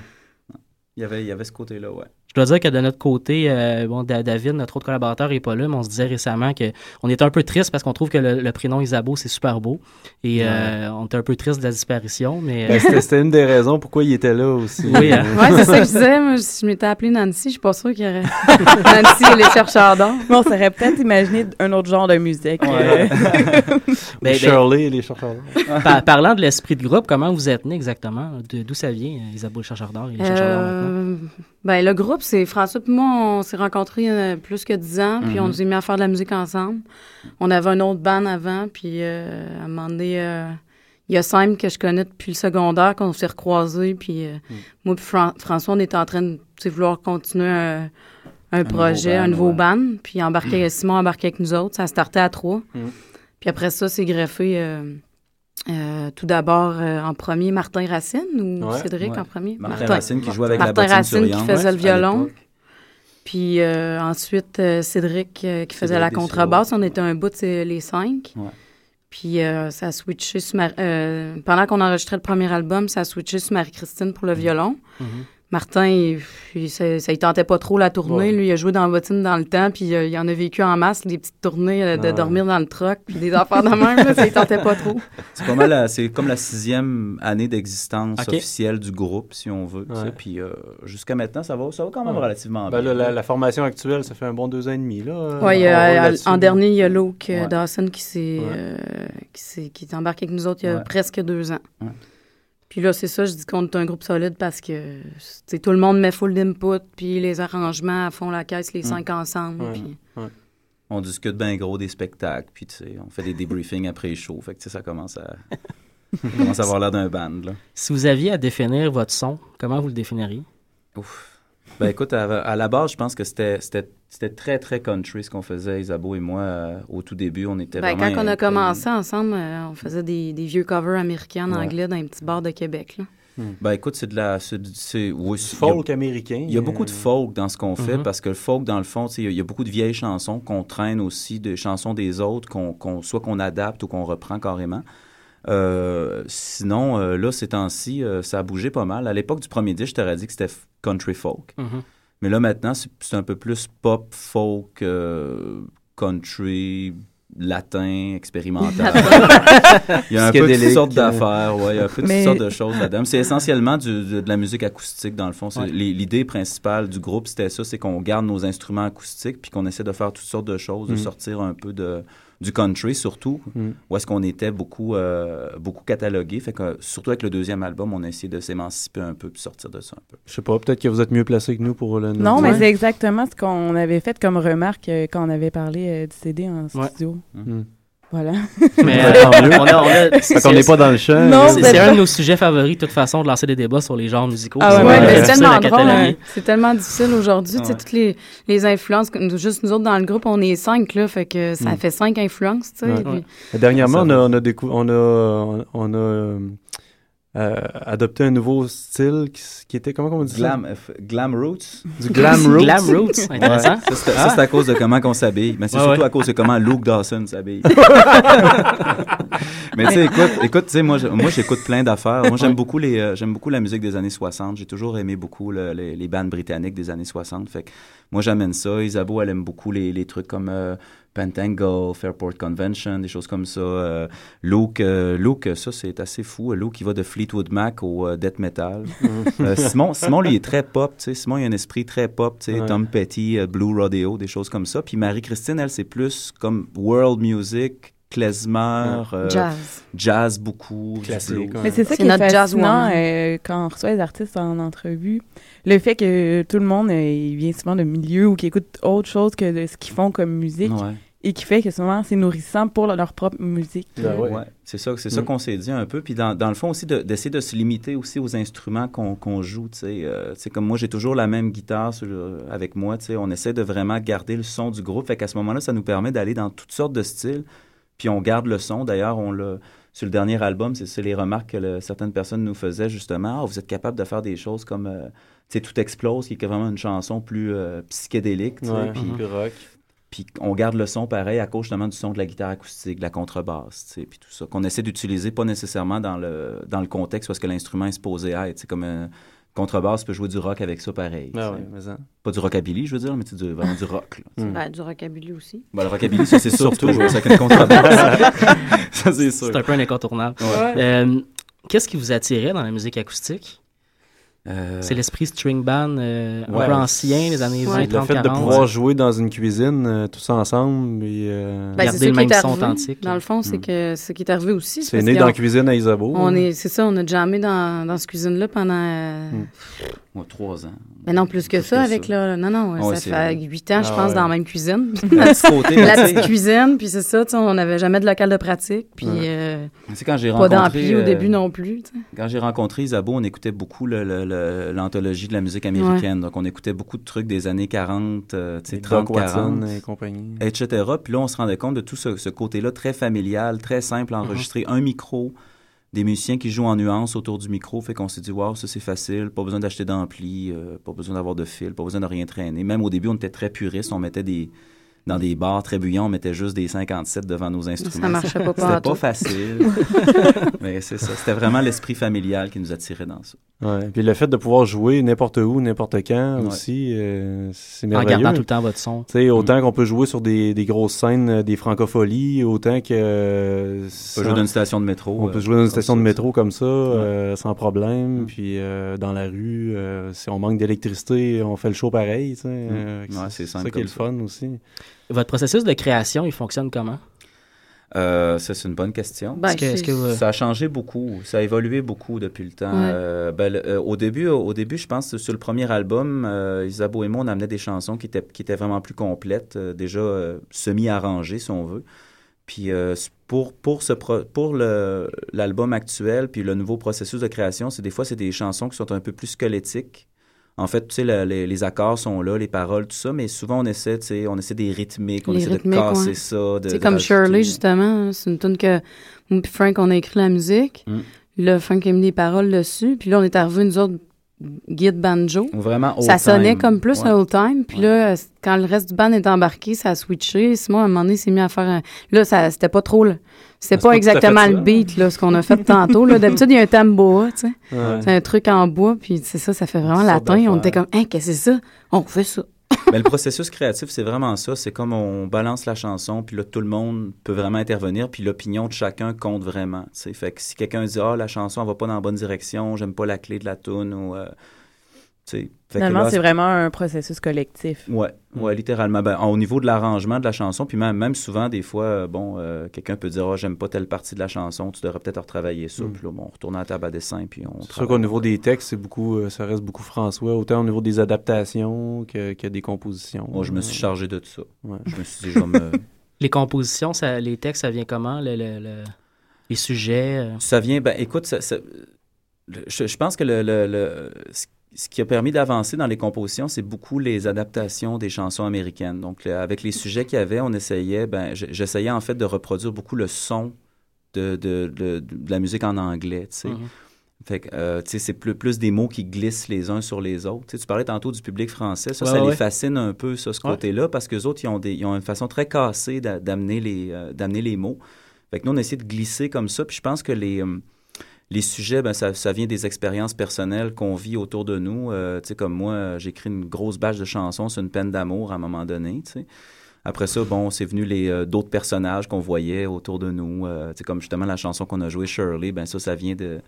Il y avait, il y avait ce côté-là, ouais. Je dois dire que de notre côté, euh, bon, Da- David, notre autre collaborateur, n'est pas là, mais on se disait récemment qu'on était un peu triste parce qu'on trouve que le, le prénom Isabeau, c'est super beau. Et euh, on était un peu triste de la disparition, mais... Ben, c'était- une des raisons pourquoi il était là aussi. Oui, hein. Ouais, c'est ça que je disais. Moi, si je m'étais appelée Nancy, je suis pas sûre qu'il y aurait. Nancy et les chercheurs d'or. Mais on s'aurait peut-être imaginé un autre genre de musique. Ouais. euh. Ben, ben, Shirley et les chercheurs d'or. par- parlant de l'esprit de groupe, comment vous êtes né exactement? D'où ça vient, euh, Isabeau le chercheur d'or et les chercheurs d'or maintenant? Euh, ben, le groupe, c'est François et moi, on s'est rencontrés euh, plus que dix ans, puis Mhm. on s'est mis à faire de la musique ensemble. On avait un autre band avant, puis euh, à un moment donné, euh, il y a Simon que je connais depuis le secondaire, qu'on s'est recroisés, puis euh, moi puis Fran- François, on était en train de vouloir continuer un, un projet, nouveau un nouveau ouais. band, puis embarquer, Simon embarqué avec nous autres, ça startait à trois. Mhm. Puis après ça, c'est greffé... euh, tout d'abord, euh, en premier, Martin Racine ou Ouais, Cédric ouais. en premier? Martin Racine qui jouait avec la Martin bottine Racine qui faisait ouais, le violon. Puis euh, ensuite, Cédric qui faisait Cédric la contrebasse. On était un bout de les cinq. Puis ça a switché sur Mar- pendant qu'on enregistrait le premier album, ça a switché sur Marie-Christine pour le violon. Mhm. Martin, il, il- ça, ça, il tentait pas trop la tournée. Ouais. Lui, il a joué dans la bottine dans le temps, puis euh, il en a vécu en masse, des petites tournées euh, de Ah dormir dans le truck, puis des affaires de même, là, ça, il tentait pas trop. C'est pas mal, la- c'est comme la sixième année d'existence officielle du groupe, si on veut. Ouais. Puis euh, jusqu'à maintenant, ça va, ça va quand même Ouais. relativement Ben bien. là, la, la formation actuelle, ça fait un bon deux ans et demi. Là, là-dessus. en dernier, il y a Luke euh, Ouais. Dawson qui s'est Ouais. euh, qui s'est- qui est embarqué avec nous autres il y a Ouais. presque deux ans. Ouais. Puis là, c'est ça, je dis qu'on est un groupe solide parce que tout le monde met full d'input, puis les arrangements font la caisse, les cinq ensemble. Ouais. puis- On discute bien gros des spectacles, puis tu sais, on fait des débriefings après les shows. Fait que ça commence à, ça commence à avoir l'air d'un band. Là. Si vous aviez à définir votre son, comment vous le définiriez? Ouf. Ben écoute, à, à la base, je pense que c'était c'était c'était très très country ce qu'on faisait, Isabeau et moi, euh, au tout début. On était Ben, vraiment. quand on a commencé ensemble, euh, on faisait des, des vieux covers américains en Ouais. anglais dans un petit bar de Québec. Là. Ben écoute, c'est de la. C'est, oui, folk a- américain, Il y a beaucoup de euh, folk dans ce qu'on fait Mhm. parce que le folk, dans le fond, tu sais, il y y, a beaucoup de vieilles chansons qu'on traîne aussi, des chansons des autres, qu'on, qu'on- soit qu'on adapte ou qu'on reprend carrément. Euh, sinon, euh, là, ces temps-ci, euh, ça a bougé pas mal. À l'époque du premier disque, je t'aurais dit que c'était country folk. Mhm. Mais là, maintenant, c'est, un peu plus pop, folk, euh, country, latin, expérimental. il y a un peu toutes sortes d'affaires, ouais, il y a un peu toutes Mais- sortes de choses là-dedans. C'est essentiellement du- de, de la musique acoustique, dans le fond. Ouais. L'idée principale du groupe, c'était ça, c'est qu'on garde nos instruments acoustiques, puis qu'on essaie de faire toutes sortes de choses, de Mm. sortir un peu de, du country, surtout, Mm. où est-ce qu'on était beaucoup, euh, beaucoup catalogué. Fait que, surtout avec le deuxième album, on a essayé de s'émanciper un peu, puis sortir de ça un peu. Je sais pas, peut-être que vous êtes mieux placé que nous pour le Non, mais c'est exactement ce qu'on avait fait comme remarque euh, quand on avait parlé euh, du CD en Ouais. studio. Mm. Voilà. Mais mieux. on a, n'est pas dans le champ. Non, C'est un de nos sujets favoris, de toute façon, de lancer des débats sur les genres musicaux. Ah ouais, c'est tellement drôle. hein. C'est tellement difficile aujourd'hui. Tu sais, Ouais. toutes les, les influences, juste nous autres dans le groupe, on est cinq, là. Fait que ça Mm. fait cinq influences, tu sais. Ouais. puis- Dernièrement, on a, on a, on a, on a euh, adopté un nouveau style qui, qui était, comment on dit Glam, f- glam Roots. ça? Du glam roots. Glam roots, intéressant. Ouais, ça, c'est ça, à cause de comment on s'habille. Mais c'est Ouais, surtout ouais. à cause de comment Luke Dawson s'habille. Mais tu sais, écoute, écoute, tu sais, moi, moi, j'écoute plein d'affaires. Moi, j'aime beaucoup les, euh, j'aime beaucoup la musique des années 60. J'ai toujours aimé beaucoup le- les, les bandes britanniques des années 60. Fait que moi, j'amène ça. Isabeau, elle aime beaucoup les, les trucs comme euh, Pentangle, Fairport Convention, des choses comme ça. Euh, Luke, euh, Luke, ça, c'est assez fou. Luke, il va de Fleetwood Mac au euh, death metal. Euh, Simon, Simon, lui, est très pop. tu sais. Simon, il a un esprit très pop. tu sais, Ouais. Tom Petty, euh, Blue Rodeo, des choses comme ça. Puis Marie-Christine, elle, c'est plus comme world music, klezmer, euh, Jazz. jazz beaucoup, Classique, ouais. Mais c'est ça C'est qui est notre jazz fascinant woman. euh, quand on reçoit les artistes en entrevue. Le fait que tout le monde euh, il vient souvent de milieux ou qui écoute autre chose que de ce qu'ils font comme musique Ouais. Et qui fait que souvent c'est nourrissant pour leur, propre musique. Ben ouais. Ouais, c'est ça, c'est ça Mm. qu'on s'est dit un peu. Puis dans, dans le fond aussi, de- d'essayer de, se limiter aussi aux instruments qu'on qu'on joue. Tu sais, Euh, comme moi, j'ai toujours la même guitare sur le- avec moi. tu sais. On essaie de vraiment garder le son du groupe. Fait qu'à ce moment-là, ça nous permet d'aller dans toutes sortes de styles. Puis on garde le son. D'ailleurs, on l'a sur le dernier album, c'est c'est les remarques que le- certaines personnes nous faisaient justement. Ah, vous êtes capable de faire des choses comme euh, tu sais, Tout explose, qui est vraiment une chanson plus euh, psychédélique. Ouais, Puis puis rock. Puis on garde le son pareil à cause justement du son de la guitare acoustique, de la contrebasse, tu sais, puis tout ça, qu'on essaie d'utiliser pas nécessairement dans le, dans le contexte parce que l'instrument est supposé être. C'est comme un contrebasse, tu peux jouer du rock avec ça pareil. Ah ouais, mais ça. Pas du rockabilly, je veux dire, mais c'est du- vraiment du rock. là. Mm. Ben, du rockabilly aussi. Ben, le rockabilly, ça c'est surtout jouer ça avec une contrebasse. ça c'est sûr. C'est un peu un incontournable. Ouais. Euh, Qu'est-ce qui vous attirait dans la musique acoustique? Euh, C'est l'esprit string band euh, un Ouais. peu ancien, les années 20, Le 30, fait de 40. pouvoir jouer dans une cuisine euh, tous ensemble et euh, Ben, Garder le même son authentique. Dans le fond, c'est Mm. que ce qui est arrivé aussi. c'est né dans la cuisine à Isabeau. On hein. est, c'est ça, on a jamais dans, dans cette cuisine-là pendant. euh, Mm. Ouais, trois ans. Mais non, plus que Plus ça, que avec ça. le. Non, non, Ouais, ça fait huit ans, je Ah pense, ouais. dans la même cuisine. La petite côté, la tu sais. petite cuisine, puis c'est ça, tu sais, on n'avait jamais de local de pratique, puis Ouais. euh, Tu sais, quand j'ai pas au euh, début non plus. tu sais. Quand j'ai rencontré Isabeau, on écoutait beaucoup le- le- le- l'anthologie de la musique américaine. Donc, on écoutait beaucoup de trucs des années 40, euh, tu sais, Et 30, Doc Watson 40, et compagnie. etc. Puis là, on se rendait compte de tout ce, ce côté-là très familial, très simple à enregistrer. Un micro, des musiciens qui jouent en nuances autour du micro. Fait qu'on s'est dit, waouh, ça c'est facile, pas besoin d'acheter d'ampli, euh, pas besoin d'avoir de fil, pas besoin de rien traîner. Même au début, on était très puristes, on mettait des... Dans des bars très bruyants, on mettait juste des 57 devant nos instruments. Ça marchait pas C'était pas facile. Mais c'est ça. C'était vraiment l'esprit familial qui nous attirait dans ça. Ouais. Puis le fait de pouvoir jouer n'importe où, n'importe quand Ouais. aussi, euh, c'est En merveilleux. gardant tout le temps votre son. Tu sais, autant qu'on peut jouer sur des, des grosses scènes, euh, des francopholies, autant que... euh, On peut sans- jouer dans une station de métro. On euh, peut jouer dans une station de métro comme ça, euh, sans problème. Puis euh, dans la rue, euh, si on manque d'électricité, on fait le show pareil. tu sais, euh, Ouais, c'est ça qui est le fun aussi. Votre processus de création, il fonctionne comment? Euh, ça, c'est une bonne question. Ben, que- que vous- Ça a changé beaucoup, ça a évolué beaucoup depuis le temps. Ouais. Euh, ben, euh, au début, au début, je pense que sur le premier album, euh, Isabeau et moi, on amenait des chansons qui étaient, qui étaient vraiment plus complètes, euh, déjà euh, semi-arrangées, si on veut. Puis euh, pour, pour, ce pro- pour le- l'album actuel, puis le nouveau processus de création, c'est des fois, c'est des chansons qui sont un peu plus squelettiques. En fait, tu sais, le- les, les accords sont là, les paroles, tout ça, mais souvent, on essaie, tu sais, on essaie des rythmiques, on Les essaie rythmiques, de casser ouais. ça. de- comme rajouter- Shirley, justement. hein, C'est une tune que moi et Frank, on a écrit la musique. Mm. Là, Frank a mis des paroles dessus. Puis là, on est arrivé, nous autres, guide banjo. Vraiment Ça old sonnait time. comme plus Ouais. un old time. Puis là, quand le reste du band est embarqué, ça a switché. Simon, à un moment donné, s'est mis à faire un... Là, ça, c'était pas trop... là. Ah, c'est pas pas exactement le beat, là, ce qu'on a fait tantôt. D'habitude, il y a un tambour, tu sais. Ouais. C'est un truc en bois, puis c'est ça, ça fait vraiment latin. On était comme, hein, qu'est-ce que c'est ça? On fait ça. Mais le processus créatif, c'est vraiment ça. C'est comme on balance la chanson, puis là, tout le monde peut vraiment intervenir, puis l'opinion de chacun compte vraiment. Fait que si quelqu'un dit, ah, la chanson, elle va pas dans la bonne direction, j'aime pas la clé de la tune, ou. euh, Finalement, c'est vraiment un processus collectif. Ouais, ouais, littéralement. Ben, au niveau de l'arrangement de la chanson, puis même, même souvent, des fois, euh, bon, euh, quelqu'un peut dire, oh, j'aime pas telle partie de la chanson, tu devrais peut-être retravailler ça. Puis là, bon, on retourne à la table à dessin, puis on C'est sûr qu'au niveau des textes, c'est beaucoup, euh, ça reste beaucoup François, autant au niveau des adaptations que, que des compositions. Moi, je me suis chargé de tout ça. Ouais. Je me suis dit, je vais me. Les compositions, ça, les textes, ça vient comment? Le, le- le- les sujets? euh? Ça vient, ben écoute, ça- ça- le- je, je pense que le, le- le- ce- ce qui a permis d'avancer dans les compositions, c'est beaucoup les adaptations des chansons américaines. Donc, le- avec les sujets qu'il y avait, on essayait, ben, j'essayais en fait de reproduire beaucoup le son de, de, de- de la musique en anglais, tu sais. Mhm. Fait que, euh, tu sais, c'est plus, plus des mots qui glissent les uns sur les autres. Tu parlais tantôt du public français. Ça, Ouais, ça les fascine un peu, ça, ce Ouais. côté-là, parce qu'eux autres, ils ont, des, ils ont une façon très cassée d'a- d'amener les, euh, les mots. Fait que nous, on a essayé de glisser comme ça. Puis je pense que les, euh, les sujets, ben, ça, vient des expériences personnelles qu'on vit autour de nous. Euh, tu sais, comme moi, écrit une grosse bâche de chansons sur une peine d'amour à un moment donné. Après ça, bon, c'est venu les euh, d'autres personnages qu'on voyait autour de nous. Euh, tu sais, comme justement la chanson qu'on a jouée, Shirley, ben ça, ça vient de...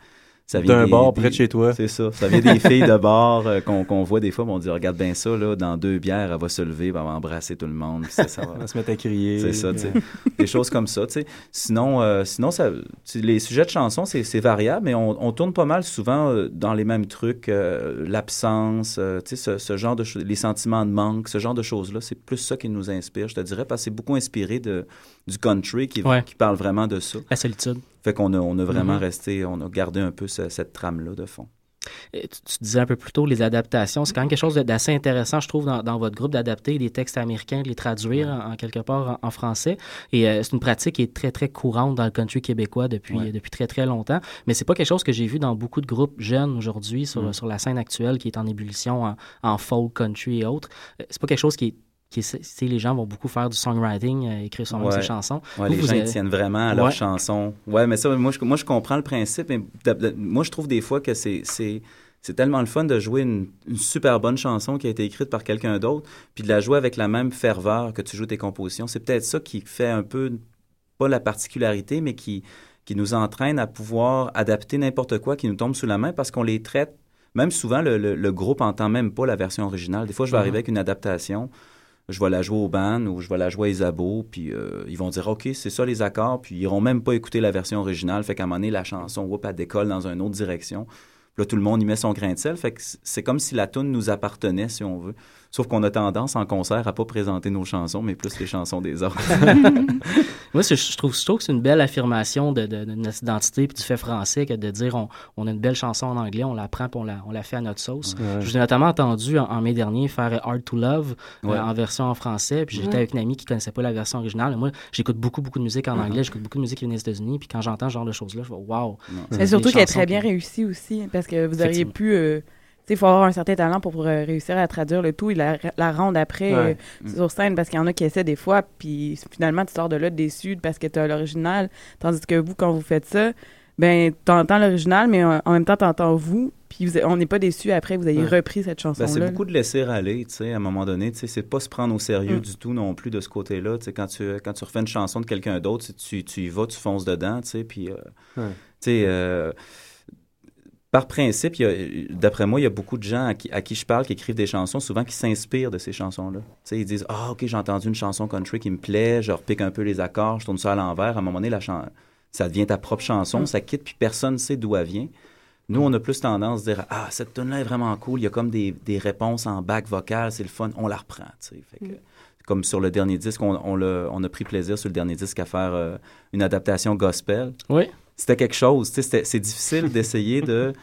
ça vient D'un bar près de chez toi. C'est ça. Ça vient des filles de bar euh, qu'on qu'on voit des fois, on dit, regarde bien ça, là, dans deux bières, elle va se lever, elle va embrasser tout le monde. ça, va... Elle va se mettre à crier. C'est ça, tu sais. Des choses comme ça, tu sais. Sinon, euh, sinon ça, les sujets de chansons, c'est c'est variable, mais on, on tourne pas mal souvent euh, dans les mêmes trucs. L'absence, tu sais, ce, ce genre de choses, les sentiments de manque, ce genre de choses-là, c'est plus ça qui nous inspire, je te dirais, parce que c'est beaucoup inspiré de, du country qui, Ouais. qui parle vraiment de ça. La solitude. Fait qu'on a, on a vraiment Mhm. resté, on a gardé un peu ce- cette trame-là de fond. Tu, tu disais un peu plus tôt les adaptations. C'est quand même quelque chose d'assez intéressant, je trouve, dans, dans votre groupe, d'adapter des textes américains, de les traduire en, en quelque part en, en français. Et euh, c'est une pratique qui est très, très courante dans le country québécois depuis, Ouais. depuis très, très longtemps. Mais c'est pas quelque chose que j'ai vu dans beaucoup de groupes jeunes aujourd'hui sur, Mm. sur la scène actuelle qui est en ébullition en, en folk, country et autres. Euh, C'est pas quelque chose qui est. Qui est- les gens vont beaucoup faire du songwriting, euh, écrire sur Ouais. ses chansons. Ouais, Vous, les vous gens avez- tiennent vraiment à leurs Ouais. chansons. Ouais, mais ça, moi je, moi, je comprends le principe. Mais de- de- moi, je trouve des fois que c'est, tellement le fun de jouer une, une super bonne chanson qui a été écrite par quelqu'un d'autre, puis de la jouer avec la même ferveur que tu joues tes compositions. C'est peut-être ça qui fait un peu, pas la particularité, mais qui, qui nous entraîne à pouvoir adapter n'importe quoi qui nous tombe sous la main parce qu'on les traite. Même souvent, le, le- le groupe entend même pas la version originale. Des fois, je vais Mhm. arriver avec une adaptation je vais la jouer au band ou je vais la jouer à Isabeau, puis euh, ils vont dire OK, c'est ça les accords, puis ils iront même pas écouter la version originale, fait qu'à un moment donné, la chanson, whoop, elle décolle dans une autre direction. Puis là, tout le monde y met son grain de sel, fait que c'est comme si la tune nous appartenait, si on veut. Sauf qu'on a tendance en concert à pas présenter nos chansons, mais plus les chansons des autres. Moi, je trouve, je trouve que c'est une belle affirmation de, de- de notre identité puis du fait français que de dire on, on a une belle chanson en anglais, on la prend puis on la, on la fait à notre sauce. Ouais. Je vous ai notamment entendu en, en mai dernier faire Hard to Love euh, en version en français. Puis j'étais Ouais. avec une amie qui connaissait pas la version originale. Moi, j'écoute beaucoup, beaucoup de musique en anglais, j'écoute beaucoup de musique qui vient des États-Unis. Puis quand j'entends ce genre de choses-là, je fais waouh. Mais surtout qu'elle est très bien réussie aussi, parce que vous auriez pu... euh, il faut avoir un certain talent pour euh, réussir à traduire le tout et la, la rendre après Ouais. euh, sur scène, parce qu'il y en a qui essaient des fois, puis finalement, tu sors de là déçu parce que tu as l'original, tandis que vous, quand vous faites ça, ben, t'entends l'original, mais en même temps, t'entends vous, puis vous- on n'est pas déçu après que vous ayez Ouais. repris cette Ben, chanson-là. c'est beaucoup de laisser aller, tu sais, à un moment donné, tu sais, c'est pas se prendre au sérieux Mm. du tout non plus de ce côté-là, tu sais, quand tu, quand tu refais une chanson de quelqu'un d'autre, tu, tu y vas, tu fonces dedans, tu sais, puis, euh, Ouais. tu sais, euh, par principe, d'après moi, il y a beaucoup de gens à qui, à qui je parle qui écrivent des chansons, souvent qui s'inspirent de ces chansons-là. Ils disent, ah, ok, j'ai entendu une chanson country qui me plaît, je repique un peu les accords, je tourne ça à l'envers, à un moment donné, la ça devient ta propre chanson, Mm. ça quitte, puis personne ne sait d'où elle vient. Nous, on a plus tendance à dire Ah, cette tune là est vraiment cool, il y a comme des, des réponses en bac vocal, c'est le fun, on la reprend. Fait que, Comme sur le dernier disque, on, on, l'a- on a pris plaisir sur le dernier disque à faire euh, une adaptation gospel. Oui. C'était quelque chose. tu sais, C'est difficile d'essayer de.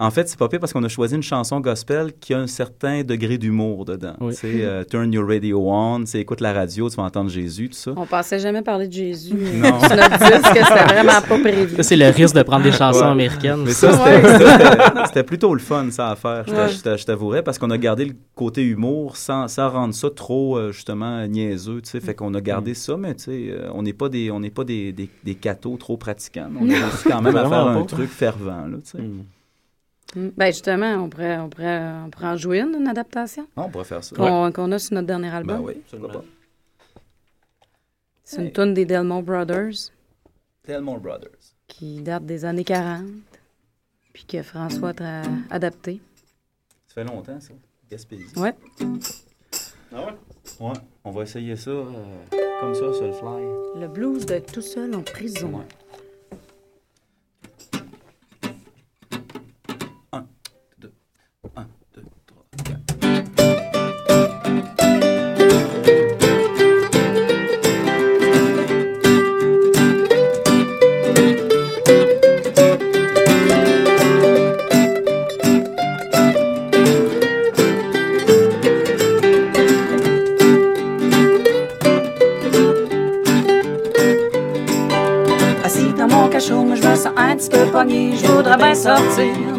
En fait, c'est pas pire parce qu'on a choisi une chanson gospel qui a un certain degré d'humour dedans. Oui. C'est euh, Turn Your Radio On, c'est écoute la radio, tu vas entendre Jésus, tout ça. On pensait jamais parler de Jésus euh, Non. sur notre disque, c'était vraiment pas prévu. Ça, c'est le risque de prendre des chansons Ouais. américaines. Mais ça, Ouais. c'était- ça, c'était- c'était plutôt le fun, ça, à faire, je t'a- Ouais. je t'a- je t'avouerais, parce qu'on a gardé le côté humour sans, sans rendre ça trop, euh, justement, niaiseux, tu sais. Fait qu'on a gardé ça, mais tu sais, on n'est pas des, on n'est pas des, des, des cathos trop pratiquants. On a réussi quand même à faire un truc fervent, là, tu sais. Mm. Ben justement, on pourrait, on, pourrait, on pourrait en jouer une, une adaptation. Ah, on pourrait faire ça. Qu'on a sur notre dernier album. Ben oui. C'est une tune des Delmore Brothers Delmore Brothers. qui date des années 40, puis que François a adapté. Ça fait longtemps, ça. Gaspésie. Ouais. Ah ouais? Ouais. On va essayer ça euh, comme ça, sur le fly. Le blues d'être tout seul en prison.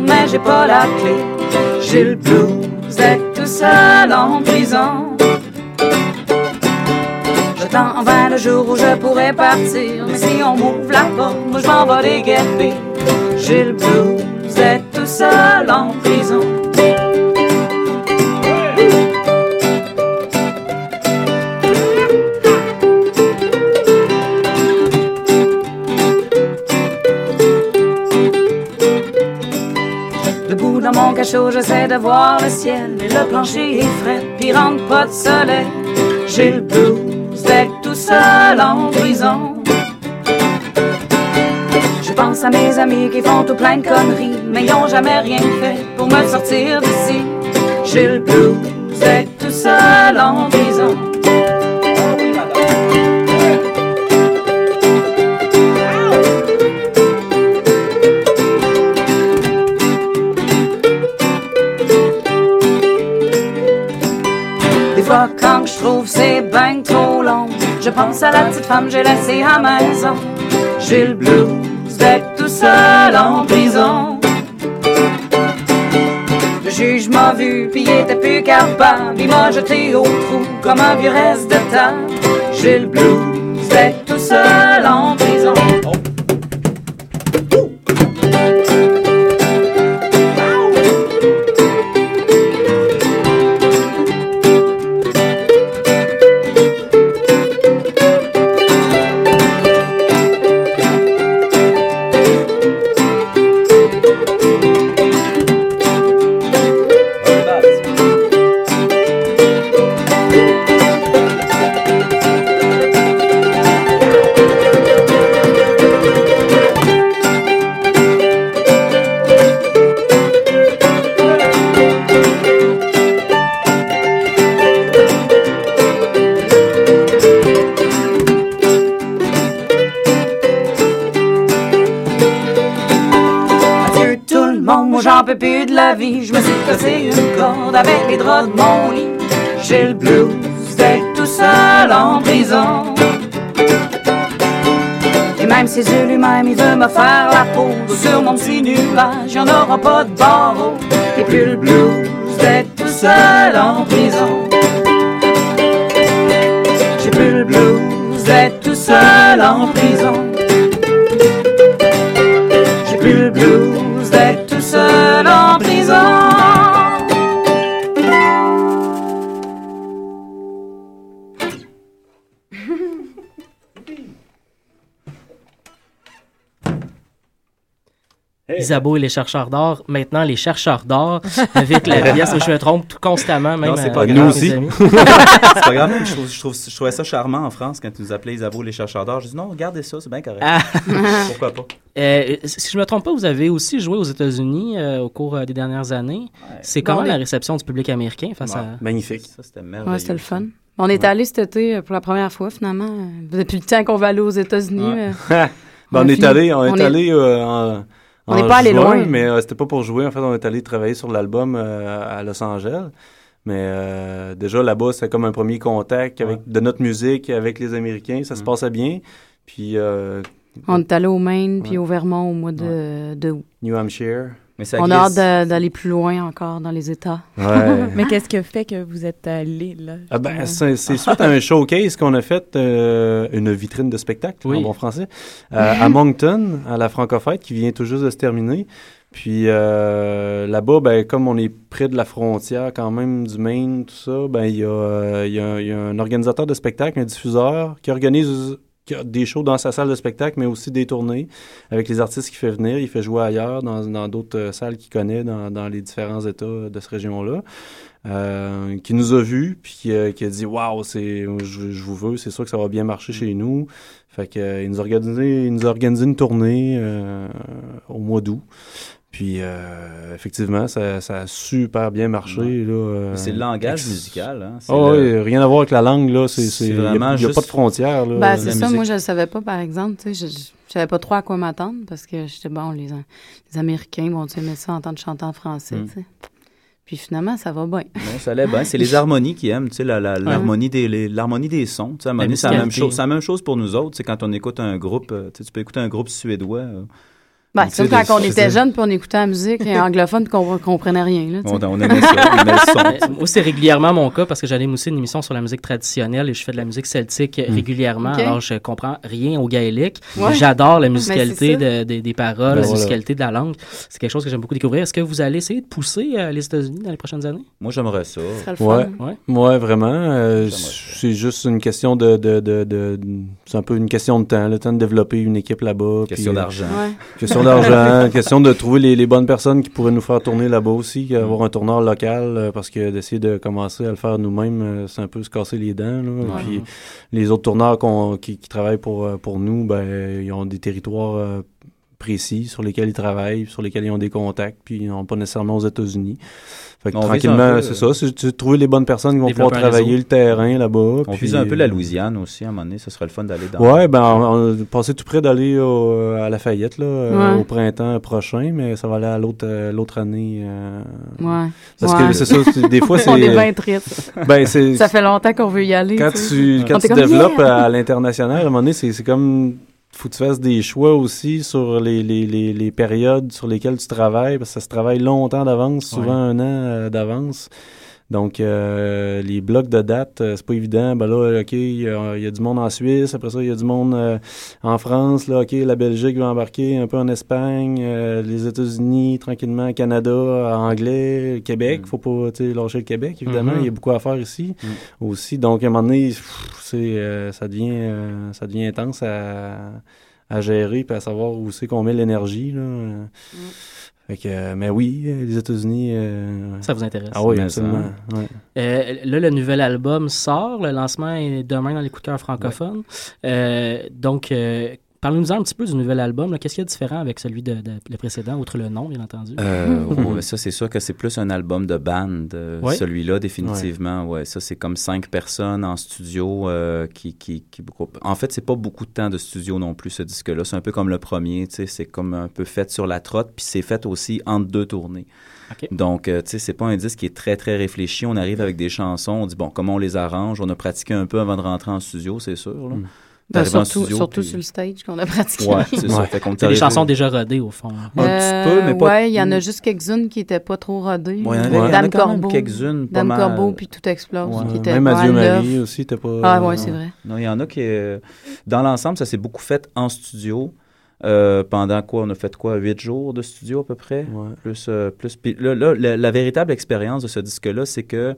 Mais j'ai pas la clé. J'ai le blues d'être tout seul en prison. J'attends en vain le jour où je pourrais partir. Mais si on m'ouvre la porte, moi je m'en vais déguerper. J'ai le blues d'être tout seul en prison. Cachot, j'essaie de voir le ciel. Et le plancher est frais, puis rentre pas de soleil. J'ai le blues d'être tout seul en prison. Je pense à mes amis qui font tout plein de conneries, mais ils ont jamais rien fait pour me sortir d'ici. J'ai le blues d'être tout seul en prison. Quand je trouve c'est ben trop long, je pense à la petite femme j'ai laissée à maison. J'ai le blues d'être tout seul en prison. Le juge m'a vu, puis il était plus capable. Il m'a jeté au trou comme un vieux reste de table. J'ai le blues d'être tout seul en prison. J'ai le blues d'être tout seul en prison. Et même si Dieu lui-même il veut me faire la peau sur mon petit nuage, y'en aura pas de barreau. Et puis le blues d'être tout seul en prison. Isabeau et les chercheurs d'or, maintenant les chercheurs d'or, avec la pièce, je me trompe tout constamment, même non, c'est pas grave. mes amis. c'est pas grave. Je, trouve, je, trouve, je trouvais ça charmant en France quand tu nous appelais Isabeau les chercheurs d'or. Je dis non, regardez ça, c'est bien correct. Ah. Pourquoi pas? Euh, si je me trompe pas, vous avez aussi joué aux États-Unis euh, au cours euh, des dernières années. C'est comment la réception du public américain face à... Magnifique. Ça, c'était merveilleux. Ouais, c'était le fun. On est allé cet été euh, pour la première fois, finalement. euh, Depuis le temps qu'on va aller aux États-Unis. Ouais. euh, Ben, on, est allé, on est On est- allé euh, en, On n'est en pas allé loin. Mais euh, c'était pas pour jouer. En fait, on est allé travailler sur l'album euh, à Los Angeles. Mais euh, déjà là-bas, c'était comme un premier contact avec, de notre musique avec les Américains. Ça se passait bien. Puis On est allé au Maine puis au Vermont au mois de, de août. New Hampshire. Mais ça On a hâte d'aller plus loin encore dans les États. Ouais. Mais qu'est-ce que fait que vous êtes allé là? Ah ben, c'est suite à un showcase qu'on a fait, euh, une vitrine de spectacle, Oui. en bon français, euh, à Moncton, à la Francofête, qui vient tout juste de se terminer. Puis euh, là-bas, ben, comme on est près de la frontière quand même du Maine, tout ça, ben, il y, a, euh, y, y a un organisateur de spectacle, un diffuseur, qui organise qui a des shows dans sa salle de spectacle, mais aussi des tournées avec les artistes qu'il fait venir. Il fait jouer ailleurs, dans d'autres euh, salles qu'il connaît dans, dans les différents États de cette région-là. Euh, qui nous a vus, puis qui, a- qui a dit Waouh, je, je vous veux, c'est sûr que ça va bien marcher chez nous. Fait que, euh, il, nous a organisé, il nous a organisé une tournée euh, au mois d'août. Puis, euh, effectivement, ça, ça a super bien marché. Là, euh, C'est le langage musical. Hein? C'est Ah le- oui, rien à voir avec la langue, là. C'est, C'est c'est, il n'y a, vraiment il y a pas de frontières. Là. Ben, c'est ça, musique. moi je ne savais pas par exemple, tu sais, je, je savais pas trop à quoi m'attendre parce que j'étais bon, les, les Américains vont aimer ça entendre chanter en français, Mm. tu sais. Puis finalement, ça va bien. Non, ça allait bien. C'est les harmonies qui aiment, tu sais, la- la- l'harmonie des, les- l'harmonie des sons. Tu sais, à un moment donné, c'est la même chose. C'est la même chose pour nous autres. C'est quand on écoute un groupe, euh, tu sais, tu peux écouter un groupe suédois. euh, Ben, tu sais, c'est comme quand on était jeunes puis on écoutait la musique anglophone puis qu'on comprenait rien. Là. On, on aimait ça, on aimait le son. Moi, c'est régulièrement mon cas parce que j'anime aussi une émission sur la musique traditionnelle et je fais de la musique celtique Mm. régulièrement. Alors, je comprends rien au gaélique. Ouais. J'adore la Mais musicalité c'est ça. de- de- des paroles, Ben la voilà. musicalité de la langue. C'est quelque chose que j'aime beaucoup découvrir. Est-ce que vous allez essayer de pousser euh, les États-Unis dans les prochaines années? Moi, j'aimerais ça. Ce serait le Ouais, fun. Ouais. ouais, vraiment. euh, c'est juste une question de, de, de, de- c'est un peu une question de temps, le temps de développer une équipe là-bas. Question d'argent. Question d'argent, question de trouver les, les bonnes personnes qui pourraient nous faire tourner là-bas aussi, avoir un tourneur local, euh, parce que d'essayer de commencer à le faire nous-mêmes, euh, c'est un peu se casser les dents. Là. Puis les autres tourneurs qui, qui travaillent pour, euh, pour nous, ben, ils ont des territoires précis sur lesquels ils travaillent, sur lesquels ils ont des contacts, puis ils n'ont pas nécessairement aux États-Unis. Fait que On tranquillement, c'est euh, ça, c'est trouver les bonnes personnes qui vont pouvoir travailler le terrain là-bas. On puis, vise un peu la euh, Louisiane aussi, à un moment donné. Ce serait le fun d'aller dans... Ouais, ben, on, on passait tout près d'aller au- à Lafayette, là, euh, Ouais. au printemps prochain, mais ça va aller à l'autre, euh, l'autre année. euh, Ouais. Parce Ouais. que c'est ça, c'est- des fois, c'est. on est bien tristes. Ben, c'est. Ça fait longtemps qu'on veut y aller. Quand tu sais. quand On tu comme, développes Yeah! à l'international, à un moment donné, c'est, c'est comme. Faut que tu fasses des choix aussi sur les, les, les, les périodes sur lesquelles tu travailles, parce que ça se travaille longtemps d'avance, souvent un an euh, d'avance. Donc, euh, les blocs de date, euh, c'est pas évident. Ben là, OK, il y, a il y a du monde en Suisse. Après ça, il y a du monde euh, en France. Là, OK, la Belgique va embarquer un peu en Espagne. euh, les États-Unis, tranquillement, Canada, anglais, Québec. Faut pas, tu sais, lâcher le Québec, évidemment. Mhm. Il y a beaucoup à faire ici aussi. Donc, à un moment donné, pff, c'est, euh, ça, devient, euh, ça devient intense à, à gérer puis à savoir où c'est qu'on met l'énergie. Là. Fait que, euh, mais oui, euh, les États-Unis. euh, Ça vous intéresse? Ah oui, absolument. ouais. Euh, là, le nouvel album sort. Le lancement est demain dans les coups de cœur francophones. Euh, donc, euh, parlez-nous un petit peu du nouvel album. Qu'est-ce qu'il y a de différent avec celui de, de- le précédent, outre le nom, bien entendu? Euh, ouais, ça, c'est sûr que c'est plus un album de band, euh, Ouais. celui-là, définitivement. Ouais. ça, c'est comme cinq personnes en studio euh, qui, qui, qui- En fait, c'est pas beaucoup de temps de studio non plus, ce disque-là. C'est un peu comme le premier, tu sais, c'est comme un peu fait sur la trotte, puis c'est fait aussi entre deux tournées. OK. Donc, euh, tu sais, c'est pas un disque qui est très, très réfléchi. On arrive avec des chansons, on dit, bon, comment on les arrange? On a pratiqué un peu avant de rentrer en studio, c'est sûr. là. Ben, surtout studio, surtout puis- sur le stage qu'on a pratiqué. Ouais, c'est ça. Fait qu'on C'est des chansons déjà rodées, au fond. Un petit peu, mais pas- Ouais, il y en a juste quelques-unes qui étaient pas trop rodées. Ouais, il y en avait- il y en a Dame Corbeau. quelques-unes, pas Dame mal. Corbeau, puis Tout explose. Ouais. Qui était Même Adieu Marie aussi, t'es pas. Ah, ouais, c'est vrai. Non, il y en a qui. euh, dans l'ensemble, ça s'est beaucoup fait en studio. Euh, pendant quoi On a fait quoi Huit jours de studio à peu près? Ouais. Plus. euh, plus puis là, là, la, la véritable expérience de ce disque-là, c'est que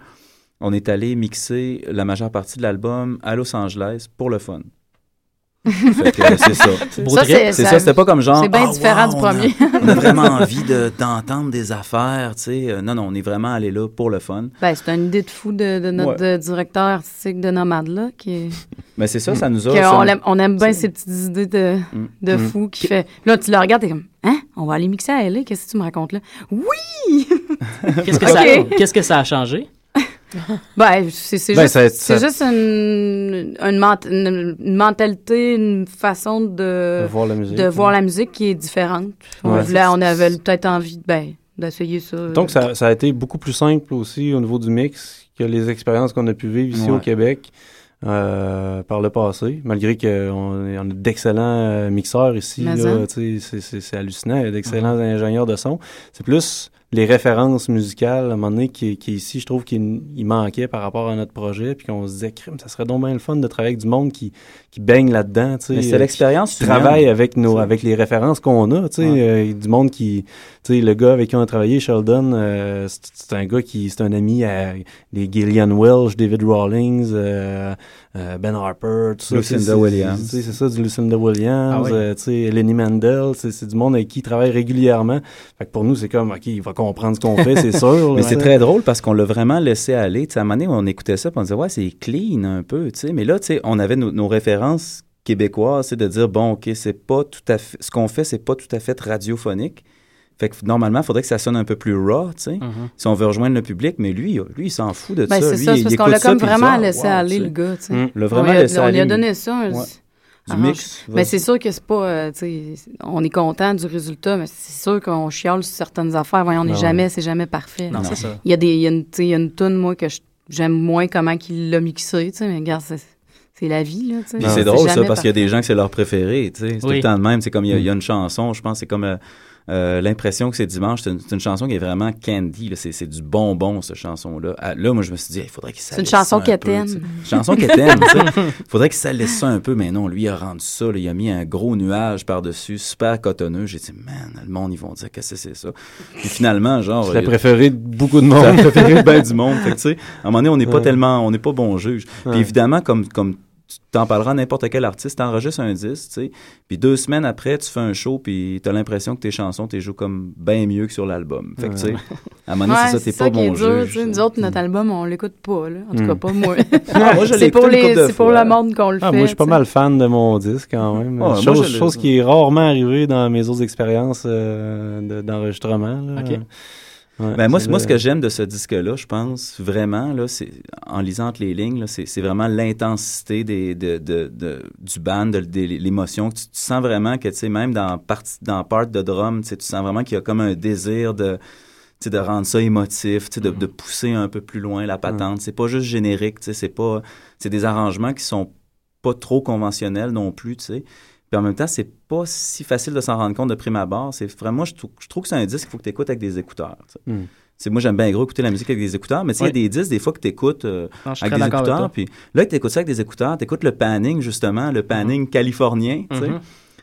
on est allé mixer la majeure partie de l'album à Los Angeles pour le fun. C'est ça. C'est- c'était pas comme genre. c'est bien Ah, différent wow, du on a- premier. On a, vraiment envie de- d'entendre des affaires, tu sais. Euh, Non, non, on est vraiment allé là pour le fun. Ben, c'est une idée de fou de, de notre Ouais. directeur artistique de Nomade, là, qui est... Mais c'est ça, ça nous a. ça on, aime, on aime bien ces petites idées de, de Mm. fou qui fait... Là, tu le regardes, t'es comme, hein? On va aller mixer à LA, qu'est-ce que tu me racontes là? Oui! Qu'est-ce que, Ok. ça, qu'est-ce que ça a changé? Ben, c'est c'est Ben, juste, ça- c'est ça- juste une, une, ment- une- une mentalité, une façon de, De voir la musique, de ouais. voir la musique qui est différente. On, Ouais. voulait- on avait peut-être envie ben, d'essayer ça. Donc, ça, ça a été beaucoup plus simple aussi au niveau du mix que les expériences qu'on a pu vivre ici Ouais. au Québec euh, par le passé, malgré qu'on on a d'excellents euh, mixeurs ici. Hein. tu sais, c'est- hallucinant. Il y a d'excellents ingénieurs de son. C'est plus les références musicales, à un moment donné, qui, qui ici, je trouve qu'il il manquait par rapport à notre projet, puis qu'on se disait, crime, ça serait donc bien le fun de travailler avec du monde qui, qui baigne là-dedans, tu sais. Mais c'est euh, l'expérience qui travaille avec nos, avec les références qu'on a, tu sais, euh, du monde qui, tu sais, le gars avec qui on a travaillé, Sheldon, euh, c'est un gars qui, c'est un ami à des Gillian Welch, David Rawlings, euh, euh, Ben Harper, tout ça. Lucinda tu sais, c'est- Williams. tu sais, C'est ça, du Lucinda Williams, Ah oui. euh, tu sais, Lenny Mandel, c'est c'est du monde avec qui il travaille régulièrement. Fait que pour nous, c'est comme, OK, il va comprendre ce qu'on fait, c'est sûr. Mais c'est très drôle parce qu'on l'a vraiment laissé aller. Tu sais, à un moment donné, on écoutait ça, puis on disait, ouais, c'est clean un peu, tu sais. Mais là, tu sais, on avait nos, nos références québécoises, c'est de dire, bon, OK, c'est pas tout à fait, ce qu'on fait, c'est pas tout à fait radiophonique. Fait que normalement, il faudrait que ça sonne un peu plus raw, tu sais, si on veut rejoindre le public. Mais lui, lui, il s'en fout de Ben, ça. c'est Lui, ça, c'est il parce qu'on l'a comme dit, vraiment ah, laissé wow, aller, le gars, tu sais. Mm. On vraiment lui a- laissé on lui a aller. donné ça. un- Ouais. Du Ah, mix. Mais c'est sûr que c'est pas, euh, tu sais, on est content du résultat, mais c'est sûr qu'on chiale sur certaines affaires. Voyons, on n'est Ben jamais, c'est jamais parfait. Non, c'est ça. Il y a des, il y a une, tu sais, il y a une tune, moi, que je- j'aime moins comment qu'il l'a mixé, tu sais, mais regarde, c'est, c'est la vie, là, tu sais. Puis c'est drôle, ça, parce qu'il y a des gens que c'est leur préféré, tu sais. C'est tout le temps de même. C'est comme, il y, a- il y a une chanson, je pense, c'est comme euh, euh, l'impression que c'est dimanche. C'est une, chanson qui est vraiment candy. C'est, c'est du bonbon, cette chanson-là. Ah, là, moi, je me suis dit, il faudrait qu'il C'est une s'allisse chanson ça un qu'elle peu, t'aime. Une chanson t'aime, tu sais. Faudrait qu'il s'allisse ça un peu, mais non, lui, il a rendu ça, là. Il a mis un gros nuage par-dessus, super cotonneux. J'ai dit, man, le monde, ils vont dire, qu'est-ce que c'est ça? Puis finalement, genre. C'est la il- préférée de beaucoup de monde. c'est la préférée de ben du monde. Fait que, à un moment donné, on n'est pas Ouais. tellement, on n'est pas bon juge. Puis évidemment, comme, comme tu t'en parleras à n'importe quel artiste, t'enregistres un disque, tu sais, puis deux semaines après, tu fais un show, puis t'as l'impression que tes chansons, t'es joues comme bien mieux que sur l'album. Fait que, tu sais, à un moment donné, Ouais, c'est ça, t'es pas bon dur, juge. tu. Nous autres, notre album, on l'écoute pas, là. En tout cas, pas moi. Ah, moi, je c'est pour, les, c'est pour le monde qu'on le Ah, fait. moi, je suis pas tu mal fan de mon disque quand même. Ouais, moi, chose, chose qui est rarement arrivée dans mes autres expériences euh, de- d'enregistrement. là. Ouais, Ben moi, moi, ce que j'aime de ce disque-là, je pense, vraiment, là, c'est, en lisant entre les lignes, c'est, vraiment l'intensité des, de, de, de- du band, de, l'émotion. Tu, tu sens vraiment que, tu sais, même dans, partie, dans part de drum, tu sens vraiment qu'il y a comme un désir de, de rendre ça émotif, sais, de, de pousser un peu plus loin la patente. C'est pas juste générique, c'est pas, c'est des arrangements qui sont pas trop conventionnels non plus, tu sais. Puis en même temps, c'est pas si facile de s'en rendre compte de prime abord. C'est vraiment, je, trouve- je trouve que c'est un disque qu'il faut que tu écoutes avec des écouteurs. Mm. C'est moi, j'aime bien gros écouter la musique avec des écouteurs, mais il y a des disques, des fois, que tu écoutes Non, suis avec des avec écouteurs. Puis là, que tu écoutes ça avec des écouteurs, tu écoutes le panning, justement, le panning californien, tu sais.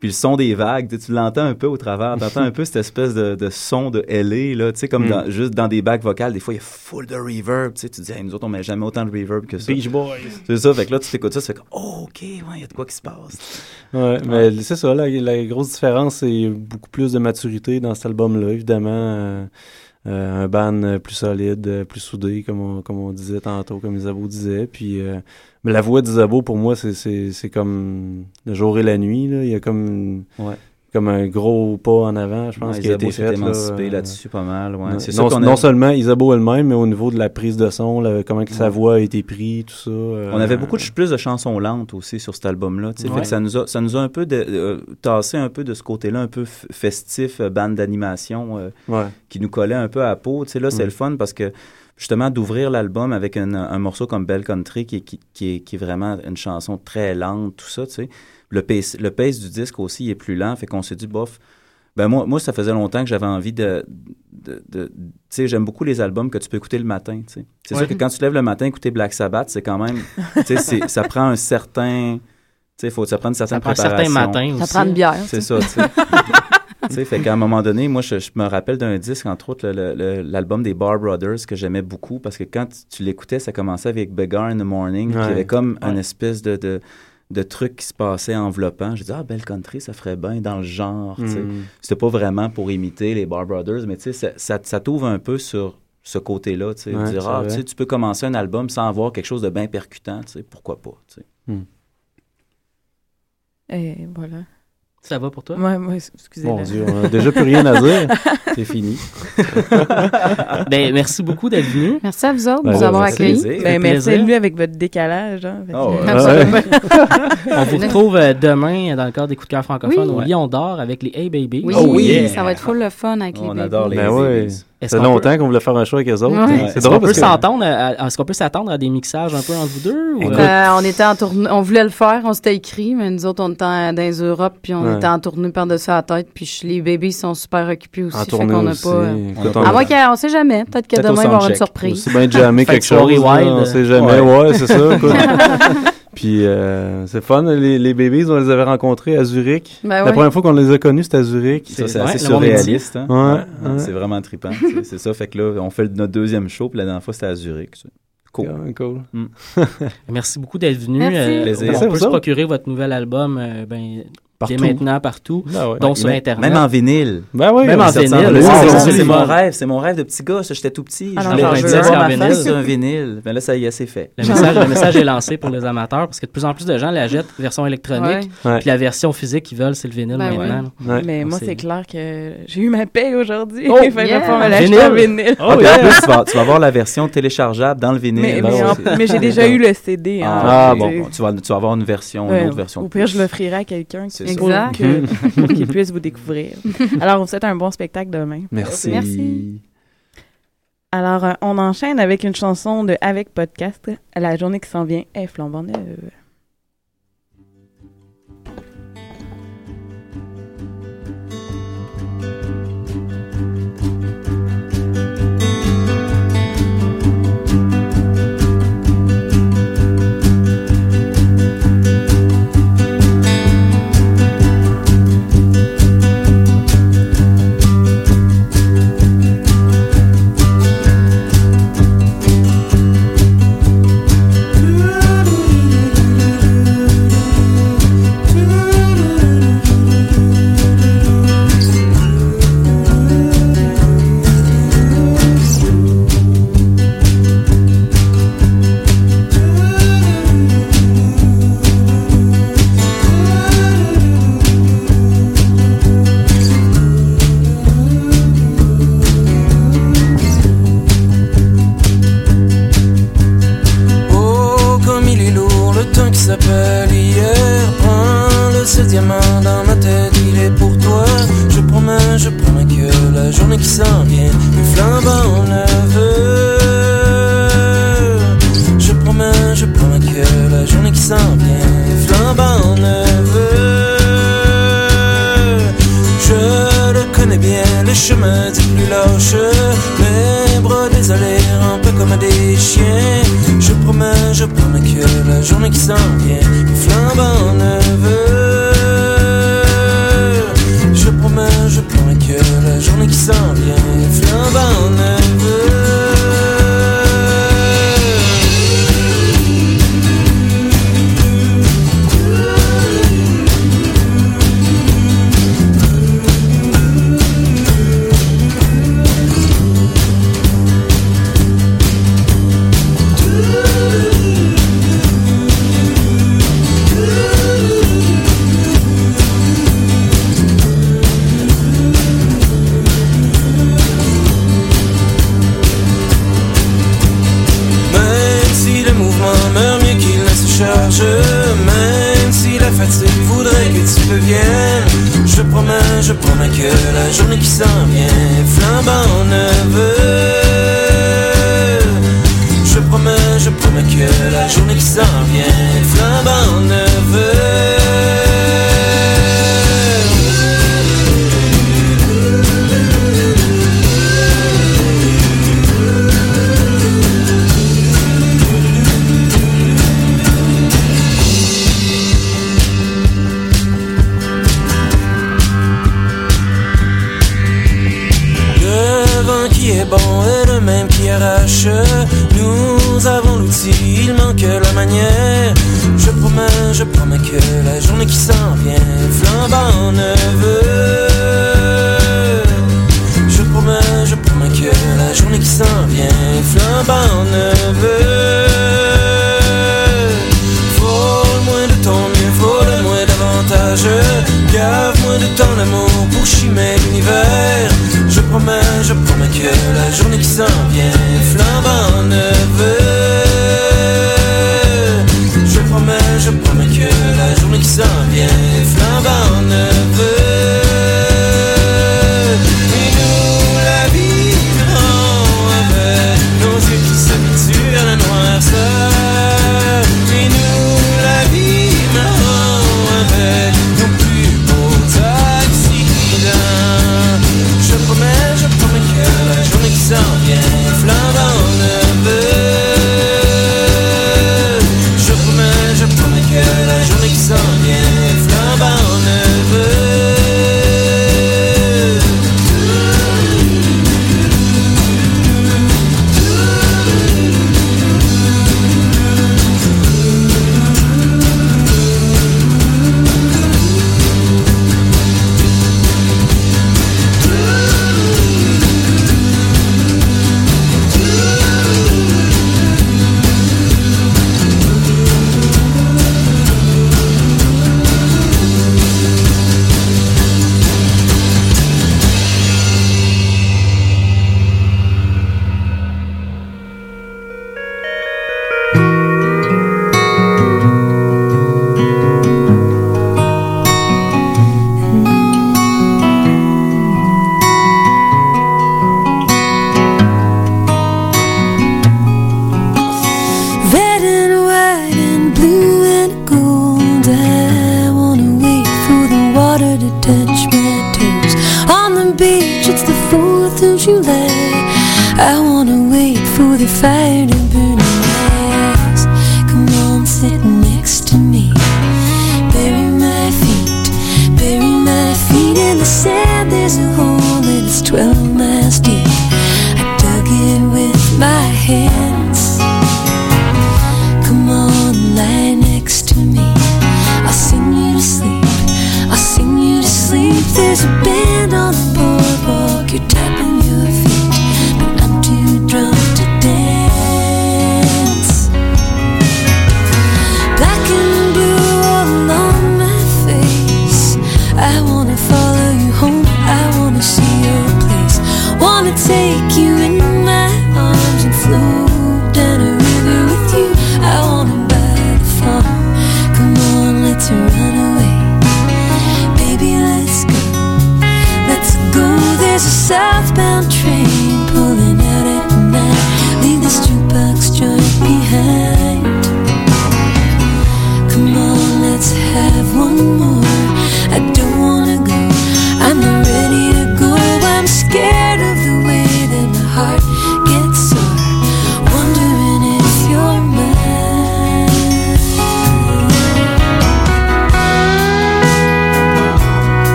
Puis le son des vagues, tu l'entends un peu au travers. Tu entends un peu cette espèce de, de son de LA, là, tu sais, comme Mm. dans- juste dans des bacs vocales. Des fois, il y a full de reverb. Tu sais, tu dis, Hey, nous autres, on met jamais autant de reverb que ça. Beach Boys. C'est ça. Fait que là, tu t'écoutes ça, tu fais comme, oh, OK, ouais, il y a de quoi qui se passe. Ouais, mais c'est ça, la, la grosse différence, c'est beaucoup plus de maturité dans cet album-là, évidemment. euh, un band euh, plus solide, euh, plus soudé, comme on, comme on disait tantôt, comme Isabeau disait. Puis, euh, mais la voix d'Isabeau, pour moi, c'est, comme le jour et la nuit. Là. Il y a comme. Comme un gros pas en avant, je pense, Ouais, qui a été fait. émancipé là-dessus pas mal, ouais. non- C'est sûr non, qu'on non a- seulement Isabeau elle-même, mais au niveau de la prise de son, là, comment que sa voix a été prise, tout ça. euh, On avait beaucoup de, plus de chansons lentes aussi sur cet album-là. Ouais. ça nous a, ça nous a un peu de, euh, tassé un peu de ce côté-là, un peu festif, euh, bande d'animation, euh, qui nous collait un peu à la peau. Tu sais, là, c'est Mm. le fun parce que justement d'ouvrir l'album avec un, un morceau comme Belle Country qui, est- qui, qui est, qui est vraiment une chanson très lente, tout ça, tu sais. Le pace, le pace du disque aussi est plus lent, fait qu'on s'est dit, bof, ben moi, moi, ça faisait longtemps que j'avais envie de... de, de- tu sais, j'aime beaucoup les albums que tu peux écouter le matin, tu sais. C'est Ouais. sûr que quand tu te lèves le matin, écouter Black Sabbath, c'est quand même... tu sais, c'est- ça prend un certain... Tu sais, faut, ça prend une certaine prend un certain préparation. matin Ça aussi. prend une bière. C'est ça, tu sais. Tu sais, fait qu'à un moment donné, moi, je, je me rappelle d'un disque, entre autres, l'album des Bar Brothers que j'aimais beaucoup parce que quand tu, tu l'écoutais, ça commençait avec Beggar in the Morning. puis Il y Ouais. avait comme une Ouais. espèce de, de, de truc qui se passait enveloppant. J'ai dit, ah, Belle Country, ça ferait bien dans le genre. tu sais. Mm. C'était pas vraiment pour imiter les Bar Brothers, mais tu sais, ça, ça, ça t'ouvre un peu sur ce côté-là. Tu Ouais, dire, c'est ah, vrai. tu sais, tu peux commencer un album sans avoir quelque chose de bien percutant. Tu sais, pourquoi pas? tu sais. Et voilà. Ça va pour toi? Ouais, moi, excusez Mon Dieu, on a déjà plus rien à dire. C'est fini. ben, merci beaucoup d'être venu. Merci à vous autres de Ben, nous avoir accueillis. Ben, merci à lui avec votre décalage. Hein, Ah ouais. Absolument. On vous retrouve euh, demain dans le cadre des coups de cœur francophones Oui. au Lion d'Or avec les Hey Babies. Oui, Oh oui. Yeah. ça va être full le fun avec les On adore les Ben oui. babies. Ça fait qu'on longtemps qu'on voulait faire un show avec eux autres. Ouais. C'est Est-ce qu'on drôle peut qu'on peut s'attendre à des mixages un peu entre vous deux? ou, Écoute, euh, Euh, on était en tournée, on voulait le faire, on s'était écrit, mais nous autres, on était en- dans les Europe, puis on Ouais. était en tournée par-dessus la tête, puis je- les bébés sont super occupés aussi, En fait tournée qu'on n'a aussi. pas... euh, Écoute, On on À a- moins qu'on sait jamais, peut-être que demain, il va y avoir une surprise. aussi bien jammer Fait que quelque chose. là, on sait jamais. Ouais. Ouais, c'est ça. Puis euh, c'est fun. Les, les babies, on les avait rencontrés à Zurich. Ben La première fois qu'on les a connus, c'était à Zurich. Ça, c'est Ouais, assez surréaliste. Hein? Ouais, ouais. C'est vraiment trippant. C'est- C'est ça. Fait que là, on fait notre deuxième show, puis la dernière fois, c'était à Zurich. Cool. Ouais, cool. Merci beaucoup d'être venu. Merci. Euh, Plaisir. on peut vous se procurer votre nouvel album euh, ben, dès Partout. maintenant partout, Ah ouais. dont sur Même- Internet. Même en vinyle. Ben oui, Même en vinyle, ressemble. c'est mon rêve, c'est mon rêve de petit gars. J'étais tout petit. Alors, je voulais avoir En ma vinyle. face sur un vinyle. Mais là, ça y est, c'est fait. Le message, le message est lancé pour les amateurs parce que de plus en plus de gens la jettent version électronique. Ouais. Puis la version physique qu'ils veulent, c'est le vinyle Ben maintenant. Ouais. Mais moi, C'est- clair que j'ai eu ma paye aujourd'hui. Oh, Il fallait pas me l'acheter en Vinyle. vinyle. Oh, Ah, puis yeah. En plus, tu vas, tu vas avoir la version téléchargeable dans le vinyle. Mais, Ben j'ai déjà eu le CD. hein, Ah, tu bon, tu vas, tu vas avoir une version, une autre version. Au pire, je l'offrirai à quelqu'un C'est pour, ça. que- pour qu'il puisse vous découvrir. Alors, on vous souhaite un bon spectacle demain. Merci. Merci. Alors, euh, on enchaîne avec une chanson de Avec Podcast. La journée qui s'en vient est flambant neuve. La journée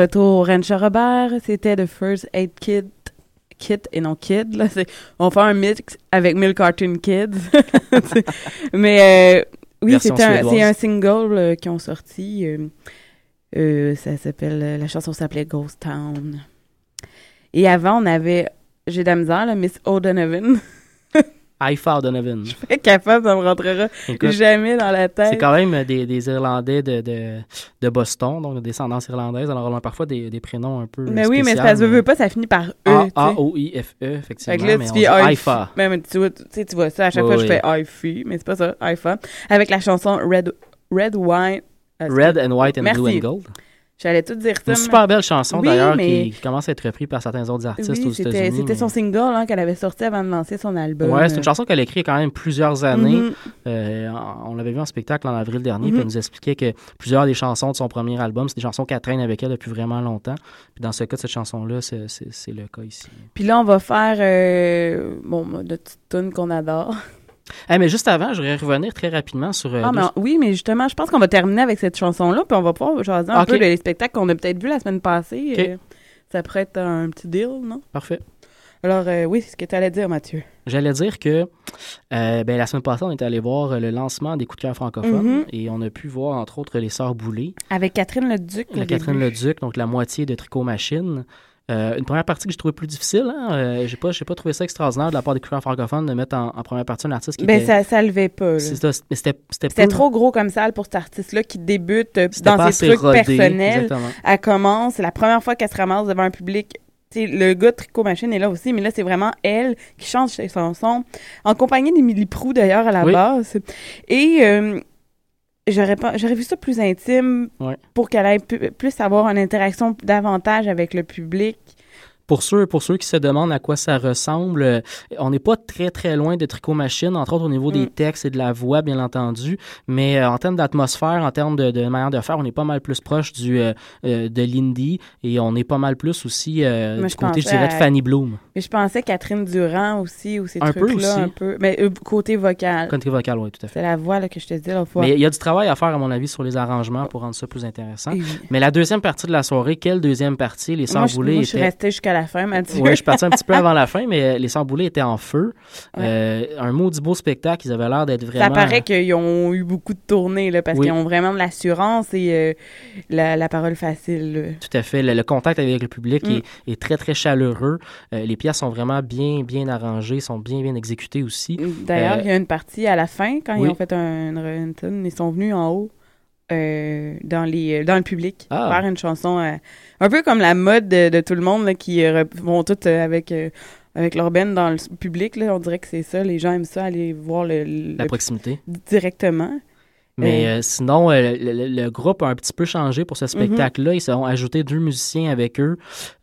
retour au Rancher Robert, c'était The First Aid Kit. Kit et non Kid. Là. On faire un mix avec Mille Cartoon Kids. Mais euh, oui, c'est un, un single euh, qu'ils ont sorti. euh, euh, ça s'appelle, la chanson s'appelait Ghost Town. Et avant, on avait, j'ai de la misère, là, Miss O'Donovan. Haifa Donovan. Je suis capable, ça me rentrera Écoute, jamais dans la tête. C'est quand même des, des Irlandais de, de, de Boston, donc de descendance irlandaise. Alors, on a parfois des, des prénoms un peu. Mais oui, mais ça se veut pas, ça finit par E. A-O-I-F-E, Fait effectivement. que là, mais tu fais. Mais, mais tu, vois, tu sais, tu vois ça, à chaque Oui, fois, je fais Haifa, mais c'est pas ça, Haifa. Avec la chanson Red, Red Wine, Ah, Red and White and Blue and Gold. J'allais tout dire ça. Une super belle chanson Oui, d'ailleurs mais- qui, commence à être reprise par certains autres artistes Oui, aux c'était États-Unis. c'était mais- son single hein, qu'elle avait sorti avant de lancer son album. Ouais, c'est une chanson qu'elle a écrite quand même plusieurs années. Mhm. Euh, on l'avait vu en spectacle en avril dernier, puis elle nous expliquait que plusieurs des chansons de son premier album, c'est des chansons qu'elle traîne avec elle depuis vraiment longtemps. Puis dans ce cas de cette chanson-là, c'est- le cas ici. Puis là, on va faire euh, bon, notre petite tune qu'on adore. Eh, mais juste avant, je voudrais revenir très rapidement sur. euh, Ah, mais oui, mais justement, je pense qu'on va terminer avec cette chanson-là, puis on va pouvoir jaser un peu les spectacles qu'on a peut-être vus la semaine passée. Euh, ça pourrait être un petit deal, non? Parfait. Alors, euh, oui, c'est ce que tu allais dire, Mathieu. J'allais dire que euh, ben, la semaine passée, on est allé voir le lancement des coups de cœur francophones Mhm. et on a pu voir entre autres les Sœurs Boulay. Avec Catherine Leduc. La au Catherine. Leduc, donc la moitié de Tricot Machine. Euh, une première partie que j'ai trouvé plus difficile. Hein? Euh, j'ai pas, j'ai pas trouvé ça extraordinaire de la part des coureurs francophones de mettre en, en première partie un artiste qui Ben, était... ça, ça levait pas. là. C'est ça, mais c'était, c'était, trop gros comme salle pour cet artiste-là qui débute euh, dans ses trucs rodé, personnels. exactement. Elle commence, c'est la première fois qu'elle se ramasse devant un public. Tu sais, le gars de Tricot Machine est là aussi, mais là, c'est vraiment elle qui chante ses chansons, en compagnie d'Émilie Prou, d'ailleurs, à la Oui. base. Et euh, j'aurais pas- j'aurais vu ça plus intime Ouais. pour qu'elle ait pu- plus avoir une interaction davantage avec le public. Pour ceux, pour ceux qui se demandent à quoi ça ressemble, euh, on n'est pas très très loin de Tricot Machine, entre autres au niveau des Mm. textes et de la voix, bien entendu. Mais euh, en termes d'atmosphère, en termes de, de manière de faire, on est pas mal plus proche du euh, de l'indie et on est pas mal plus aussi euh, du je côté, je dirais, de Fanny Bloom. Mais je pensais Catherine Durand aussi, ou ces Un peu trucs-là, aussi. un peu. Mais euh, côté vocal. Country vocal, oui, tout à fait. C'est la voix là, que je te dis. Mais il y a du travail à faire, à mon avis, sur les arrangements pour rendre ça plus intéressant. Oui. Mais la deuxième partie de la soirée, quelle deuxième partie? Les Moi, Sœurs je, suis étaient... restée jusqu'à la fin, Mathieu. Oui, je suis parti un petit peu avant la fin, mais les Sœurs Boulay étaient en feu. Ouais. Euh, un maudit beau spectacle. Ils avaient l'air d'être vraiment... Ça paraît qu'ils ont eu beaucoup de tournées, là, parce Oui. qu'ils ont vraiment de l'assurance et euh, la, la parole facile. là. Tout à fait. Le, le contact avec le public Mm. est, est très, très chaleureux. Euh, les pièces sont vraiment bien, bien arrangées, sont bien, bien exécutées aussi. D'ailleurs, Euh, il y a une partie à la fin, quand oui. ils ont fait un, une tune, ils sont venus en haut. Euh, dans les dans le public Ah. faire une chanson euh, un peu comme la mode de, de tout le monde là, qui euh, vont toutes euh, avec euh, avec leur band dans le public là, on dirait que c'est ça les gens aiment ça aller voir le, le- La proximité. directement Mais Euh, sinon, euh, le, groupe a un petit peu changé pour ce Mhm. spectacle-là. Ils ont ajouté deux musiciens avec eux.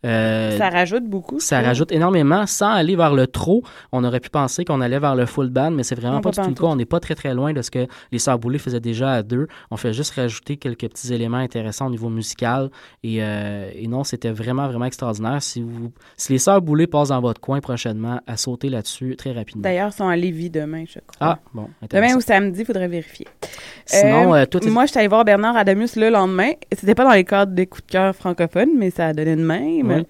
Euh, ça rajoute beaucoup Ça rajoute énormément sans aller vers le trop. On aurait pu penser qu'on allait vers le full band, mais c'est vraiment Non, pas, pas du tout le cas. On n'est pas très très loin de ce que les Sœurs Boulay faisaient déjà à deux. On fait juste rajouter quelques petits éléments intéressants au niveau musical. Et, et non, c'était vraiment vraiment extraordinaire. Si, vous, si les Sœurs Boulay passent dans votre coin prochainement, à sauter là-dessus très rapidement. d'ailleurs ils sont à Lévis demain je crois Ah, bon, Demain ou samedi, il faudrait vérifier. Sinon, euh, toi, t'es- moi, je suis allée voir Bernard Adamus le lendemain. C'était pas dans les cadres des coups de cœur francophones, mais ça a donné de même. Ouais.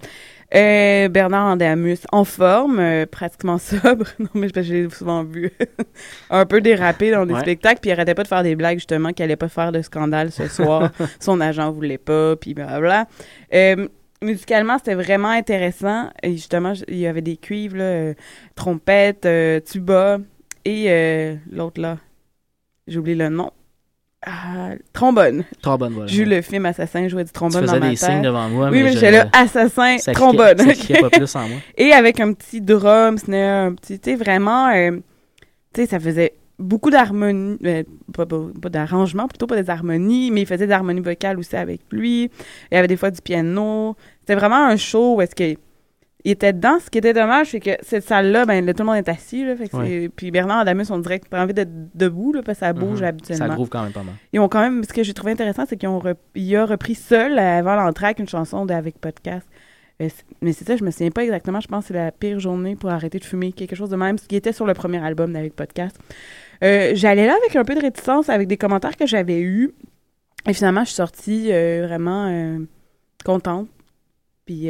Euh, Bernard Adamus en forme, euh, pratiquement sobre. non, mais je, je l'ai souvent vu un peu déraper dans des Ouais. spectacles, puis il arrêtait pas de faire des blagues, justement, qu'il allait pas faire de scandale ce soir. Son agent voulait pas, puis blablabla. Euh, musicalement, c'était vraiment intéressant. Et justement, il y avait des cuivres, là, euh, trompette, euh, tuba, et euh, l'autre là, j'ai oublié le nom. Ah, trombone. Trombone, voilà. J'ai eu le film Assassin jouait du trombone Tu dans faisais ma des tête. signes devant moi, Oui, mais mais je- j'étais là, Assassin, ça trombone. cliquait- ça cliquait pas plus en moi. Et avec un petit drum, snare, un petit, tu sais, vraiment, euh, tu sais, ça faisait beaucoup d'harmonie, euh, pas, pas, pas d'arrangement, plutôt pas des harmonies, mais il faisait des harmonies vocales aussi avec lui. Il y avait des fois du piano. C'était vraiment un show où est-ce que il était dedans. Ce qui était dommage, c'est que cette salle-là, ben, là, tout le monde est assis. Là, fait que Puis Bernard Adamus, on dirait qu'il a envie d'être debout, là, parce que ça bouge Mhm. habituellement. Ça groove quand même pas mal. Ils ont quand même, ce que j'ai trouvé intéressant, c'est qu'ils ont rep- il a repris seul euh, avant l'entraque une chanson d'Avec Podcast. Euh, Mais c'est ça, je me souviens pas exactement. Je pense que c'est la pire journée pour arrêter de fumer, quelque chose de même, ce qui était sur le premier album d'Avec Podcast. Euh, J'allais là avec un peu de réticence, avec des commentaires que j'avais eus. Et finalement, je suis sortie euh, vraiment euh, contente. Puis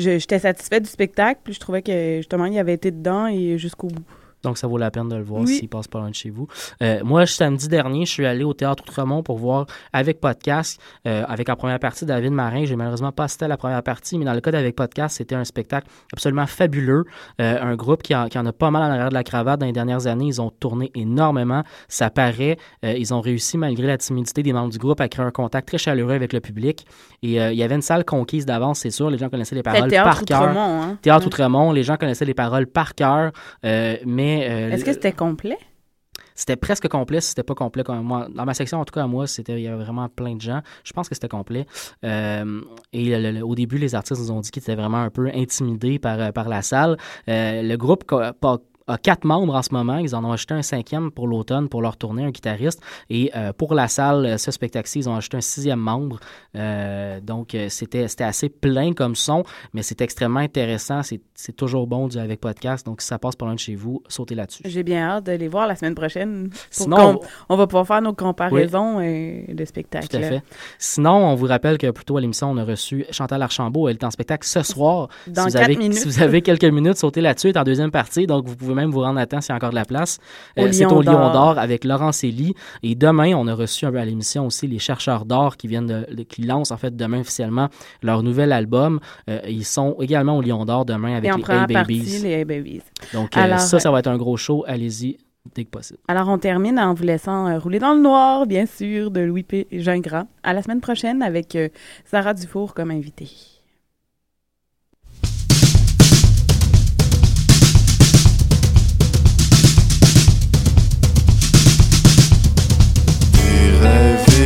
j'étais satisfaite du spectacle. Puis je trouvais que justement, il avait été dedans et jusqu'au bout. Donc, ça vaut la peine de le voir Oui. s'il passe pas loin de chez vous. Euh, moi, samedi dernier, je suis allé au Théâtre Outremont pour voir avec podcast, euh, avec en première partie David Marin. J'ai malheureusement pas assisté à la première partie, mais dans le cas d'avec podcast, c'était un spectacle absolument fabuleux. Euh, un groupe qui, en- qui en a pas mal en arrière de la cravate dans les dernières années. Ils ont tourné énormément. Ça paraît. Ils ont réussi, malgré la timidité des membres du groupe, à créer un contact très chaleureux avec le public. Et il y avait une salle conquise d'avance, c'est sûr. Les gens connaissaient les paroles par cœur. Hein? Théâtre. Outremont, les gens connaissaient les paroles par cœur. euh, mais euh, Est-ce que c'était complet? c'était presque complet, si c'était pas complet comme moi. Dans ma section, en tout cas, moi, c'était il y avait vraiment plein de gens. Je pense que c'était complet. Euh, et le- le- au début, les artistes nous ont dit qu'ils étaient vraiment un peu intimidés par, euh, par la salle. Euh, le groupe co- a quatre membres en ce moment. Ils en ont acheté un cinquième pour l'automne pour leur tournée, un guitariste. Et euh, pour la salle, euh, ce spectacle-ci, ils ont acheté un sixième membre. Euh, donc, c'était c'était assez plein comme son, mais c'est extrêmement intéressant. C'est c'est toujours bon du avec podcast. Donc, si ça passe par loin de chez vous, sautez là-dessus. J'ai bien hâte de les voir la semaine prochaine. Sinon, on- on va pouvoir faire nos comparaisons euh, de spectacles. Tout à fait. Sinon, on vous rappelle que plus tôt à l'émission, on a reçu Chantal Archambault. Elle est en spectacle ce soir. Dans si vous avez, minutes. Si vous avez quelques minutes, sautez là-dessus. Elle est en deuxième partie. Donc, vous pouvez même vous rendre à temps s'il y a encore de la place. Euh, C'est au Lion d'Or. avec Laurent Célie. Et demain, on a reçu un peu à l'émission aussi les chercheurs d'or qui viennent de, qui lancent en fait demain officiellement leur nouvel album. Euh, ils sont également au Lion d'Or demain avec les Hey Babies. les Hey Babies. Donc, euh, Alors, ça, ça va être un gros show. Allez-y dès que possible. Alors, on termine en vous laissant euh, rouler dans le noir, bien sûr, de Louis P. Gingras. À la semaine prochaine avec euh, Sarah Dufour comme invitée.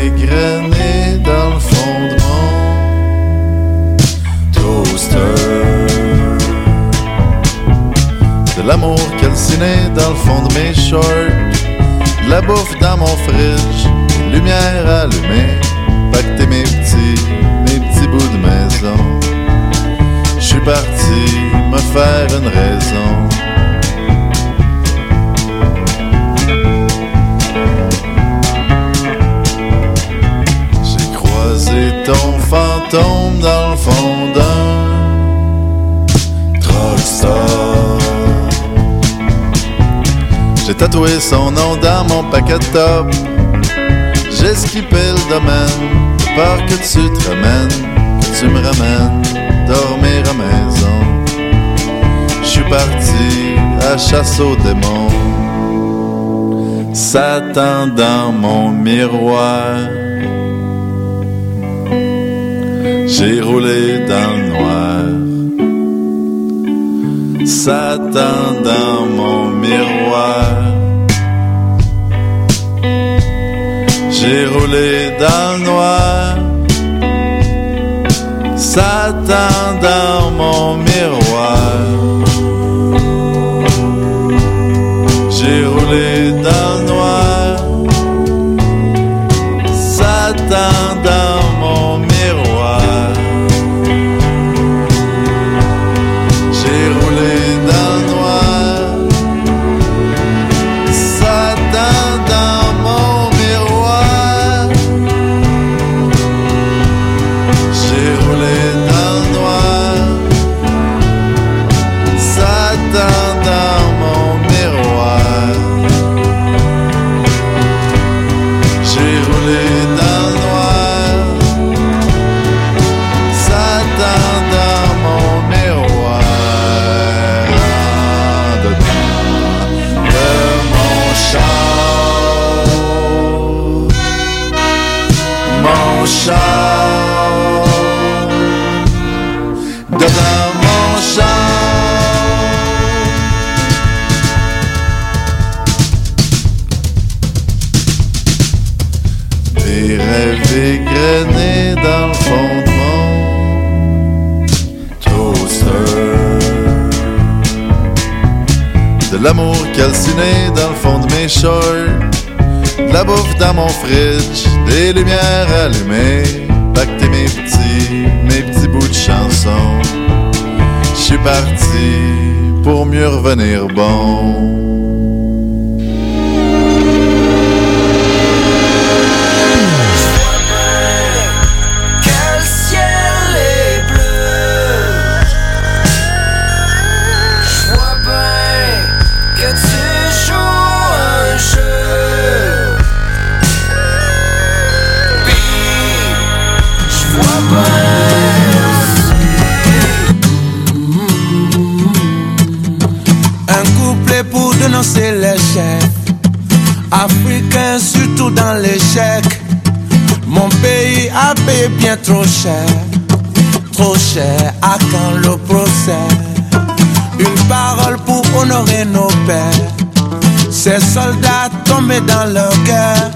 Égrenés dans le fond de mon toaster. De l'amour calciné dans le fond de mes shorts. De la bouffe dans mon fridge. Lumière allumée. Pacter mes petits, mes petits bouts de maison. Je suis parti me faire une raison. Fantôme dans le fond d'un drugstore. J'ai tatoué son nom dans mon paquet de top. J'ai skippé le domaine, de peur que tu te ramènes, que tu me ramènes dormir à maison. Je suis parti à chasse aux démons. Satan dans mon miroir. J'ai roulé dans le noir. Satan dans mon miroir. J'ai roulé dans le noir. Satan dans mon miroir. Calciné dans le fond de mes shorts. De la bouffe dans mon fridge. Des lumières allumées. Pacter mes petits, mes petits bouts de chansons. Je suis parti pour mieux revenir bon. Mon pays a payé bien trop cher, trop cher à quand le procès? Une parole pour honorer nos pères, Ces soldats tombés dans leur guerre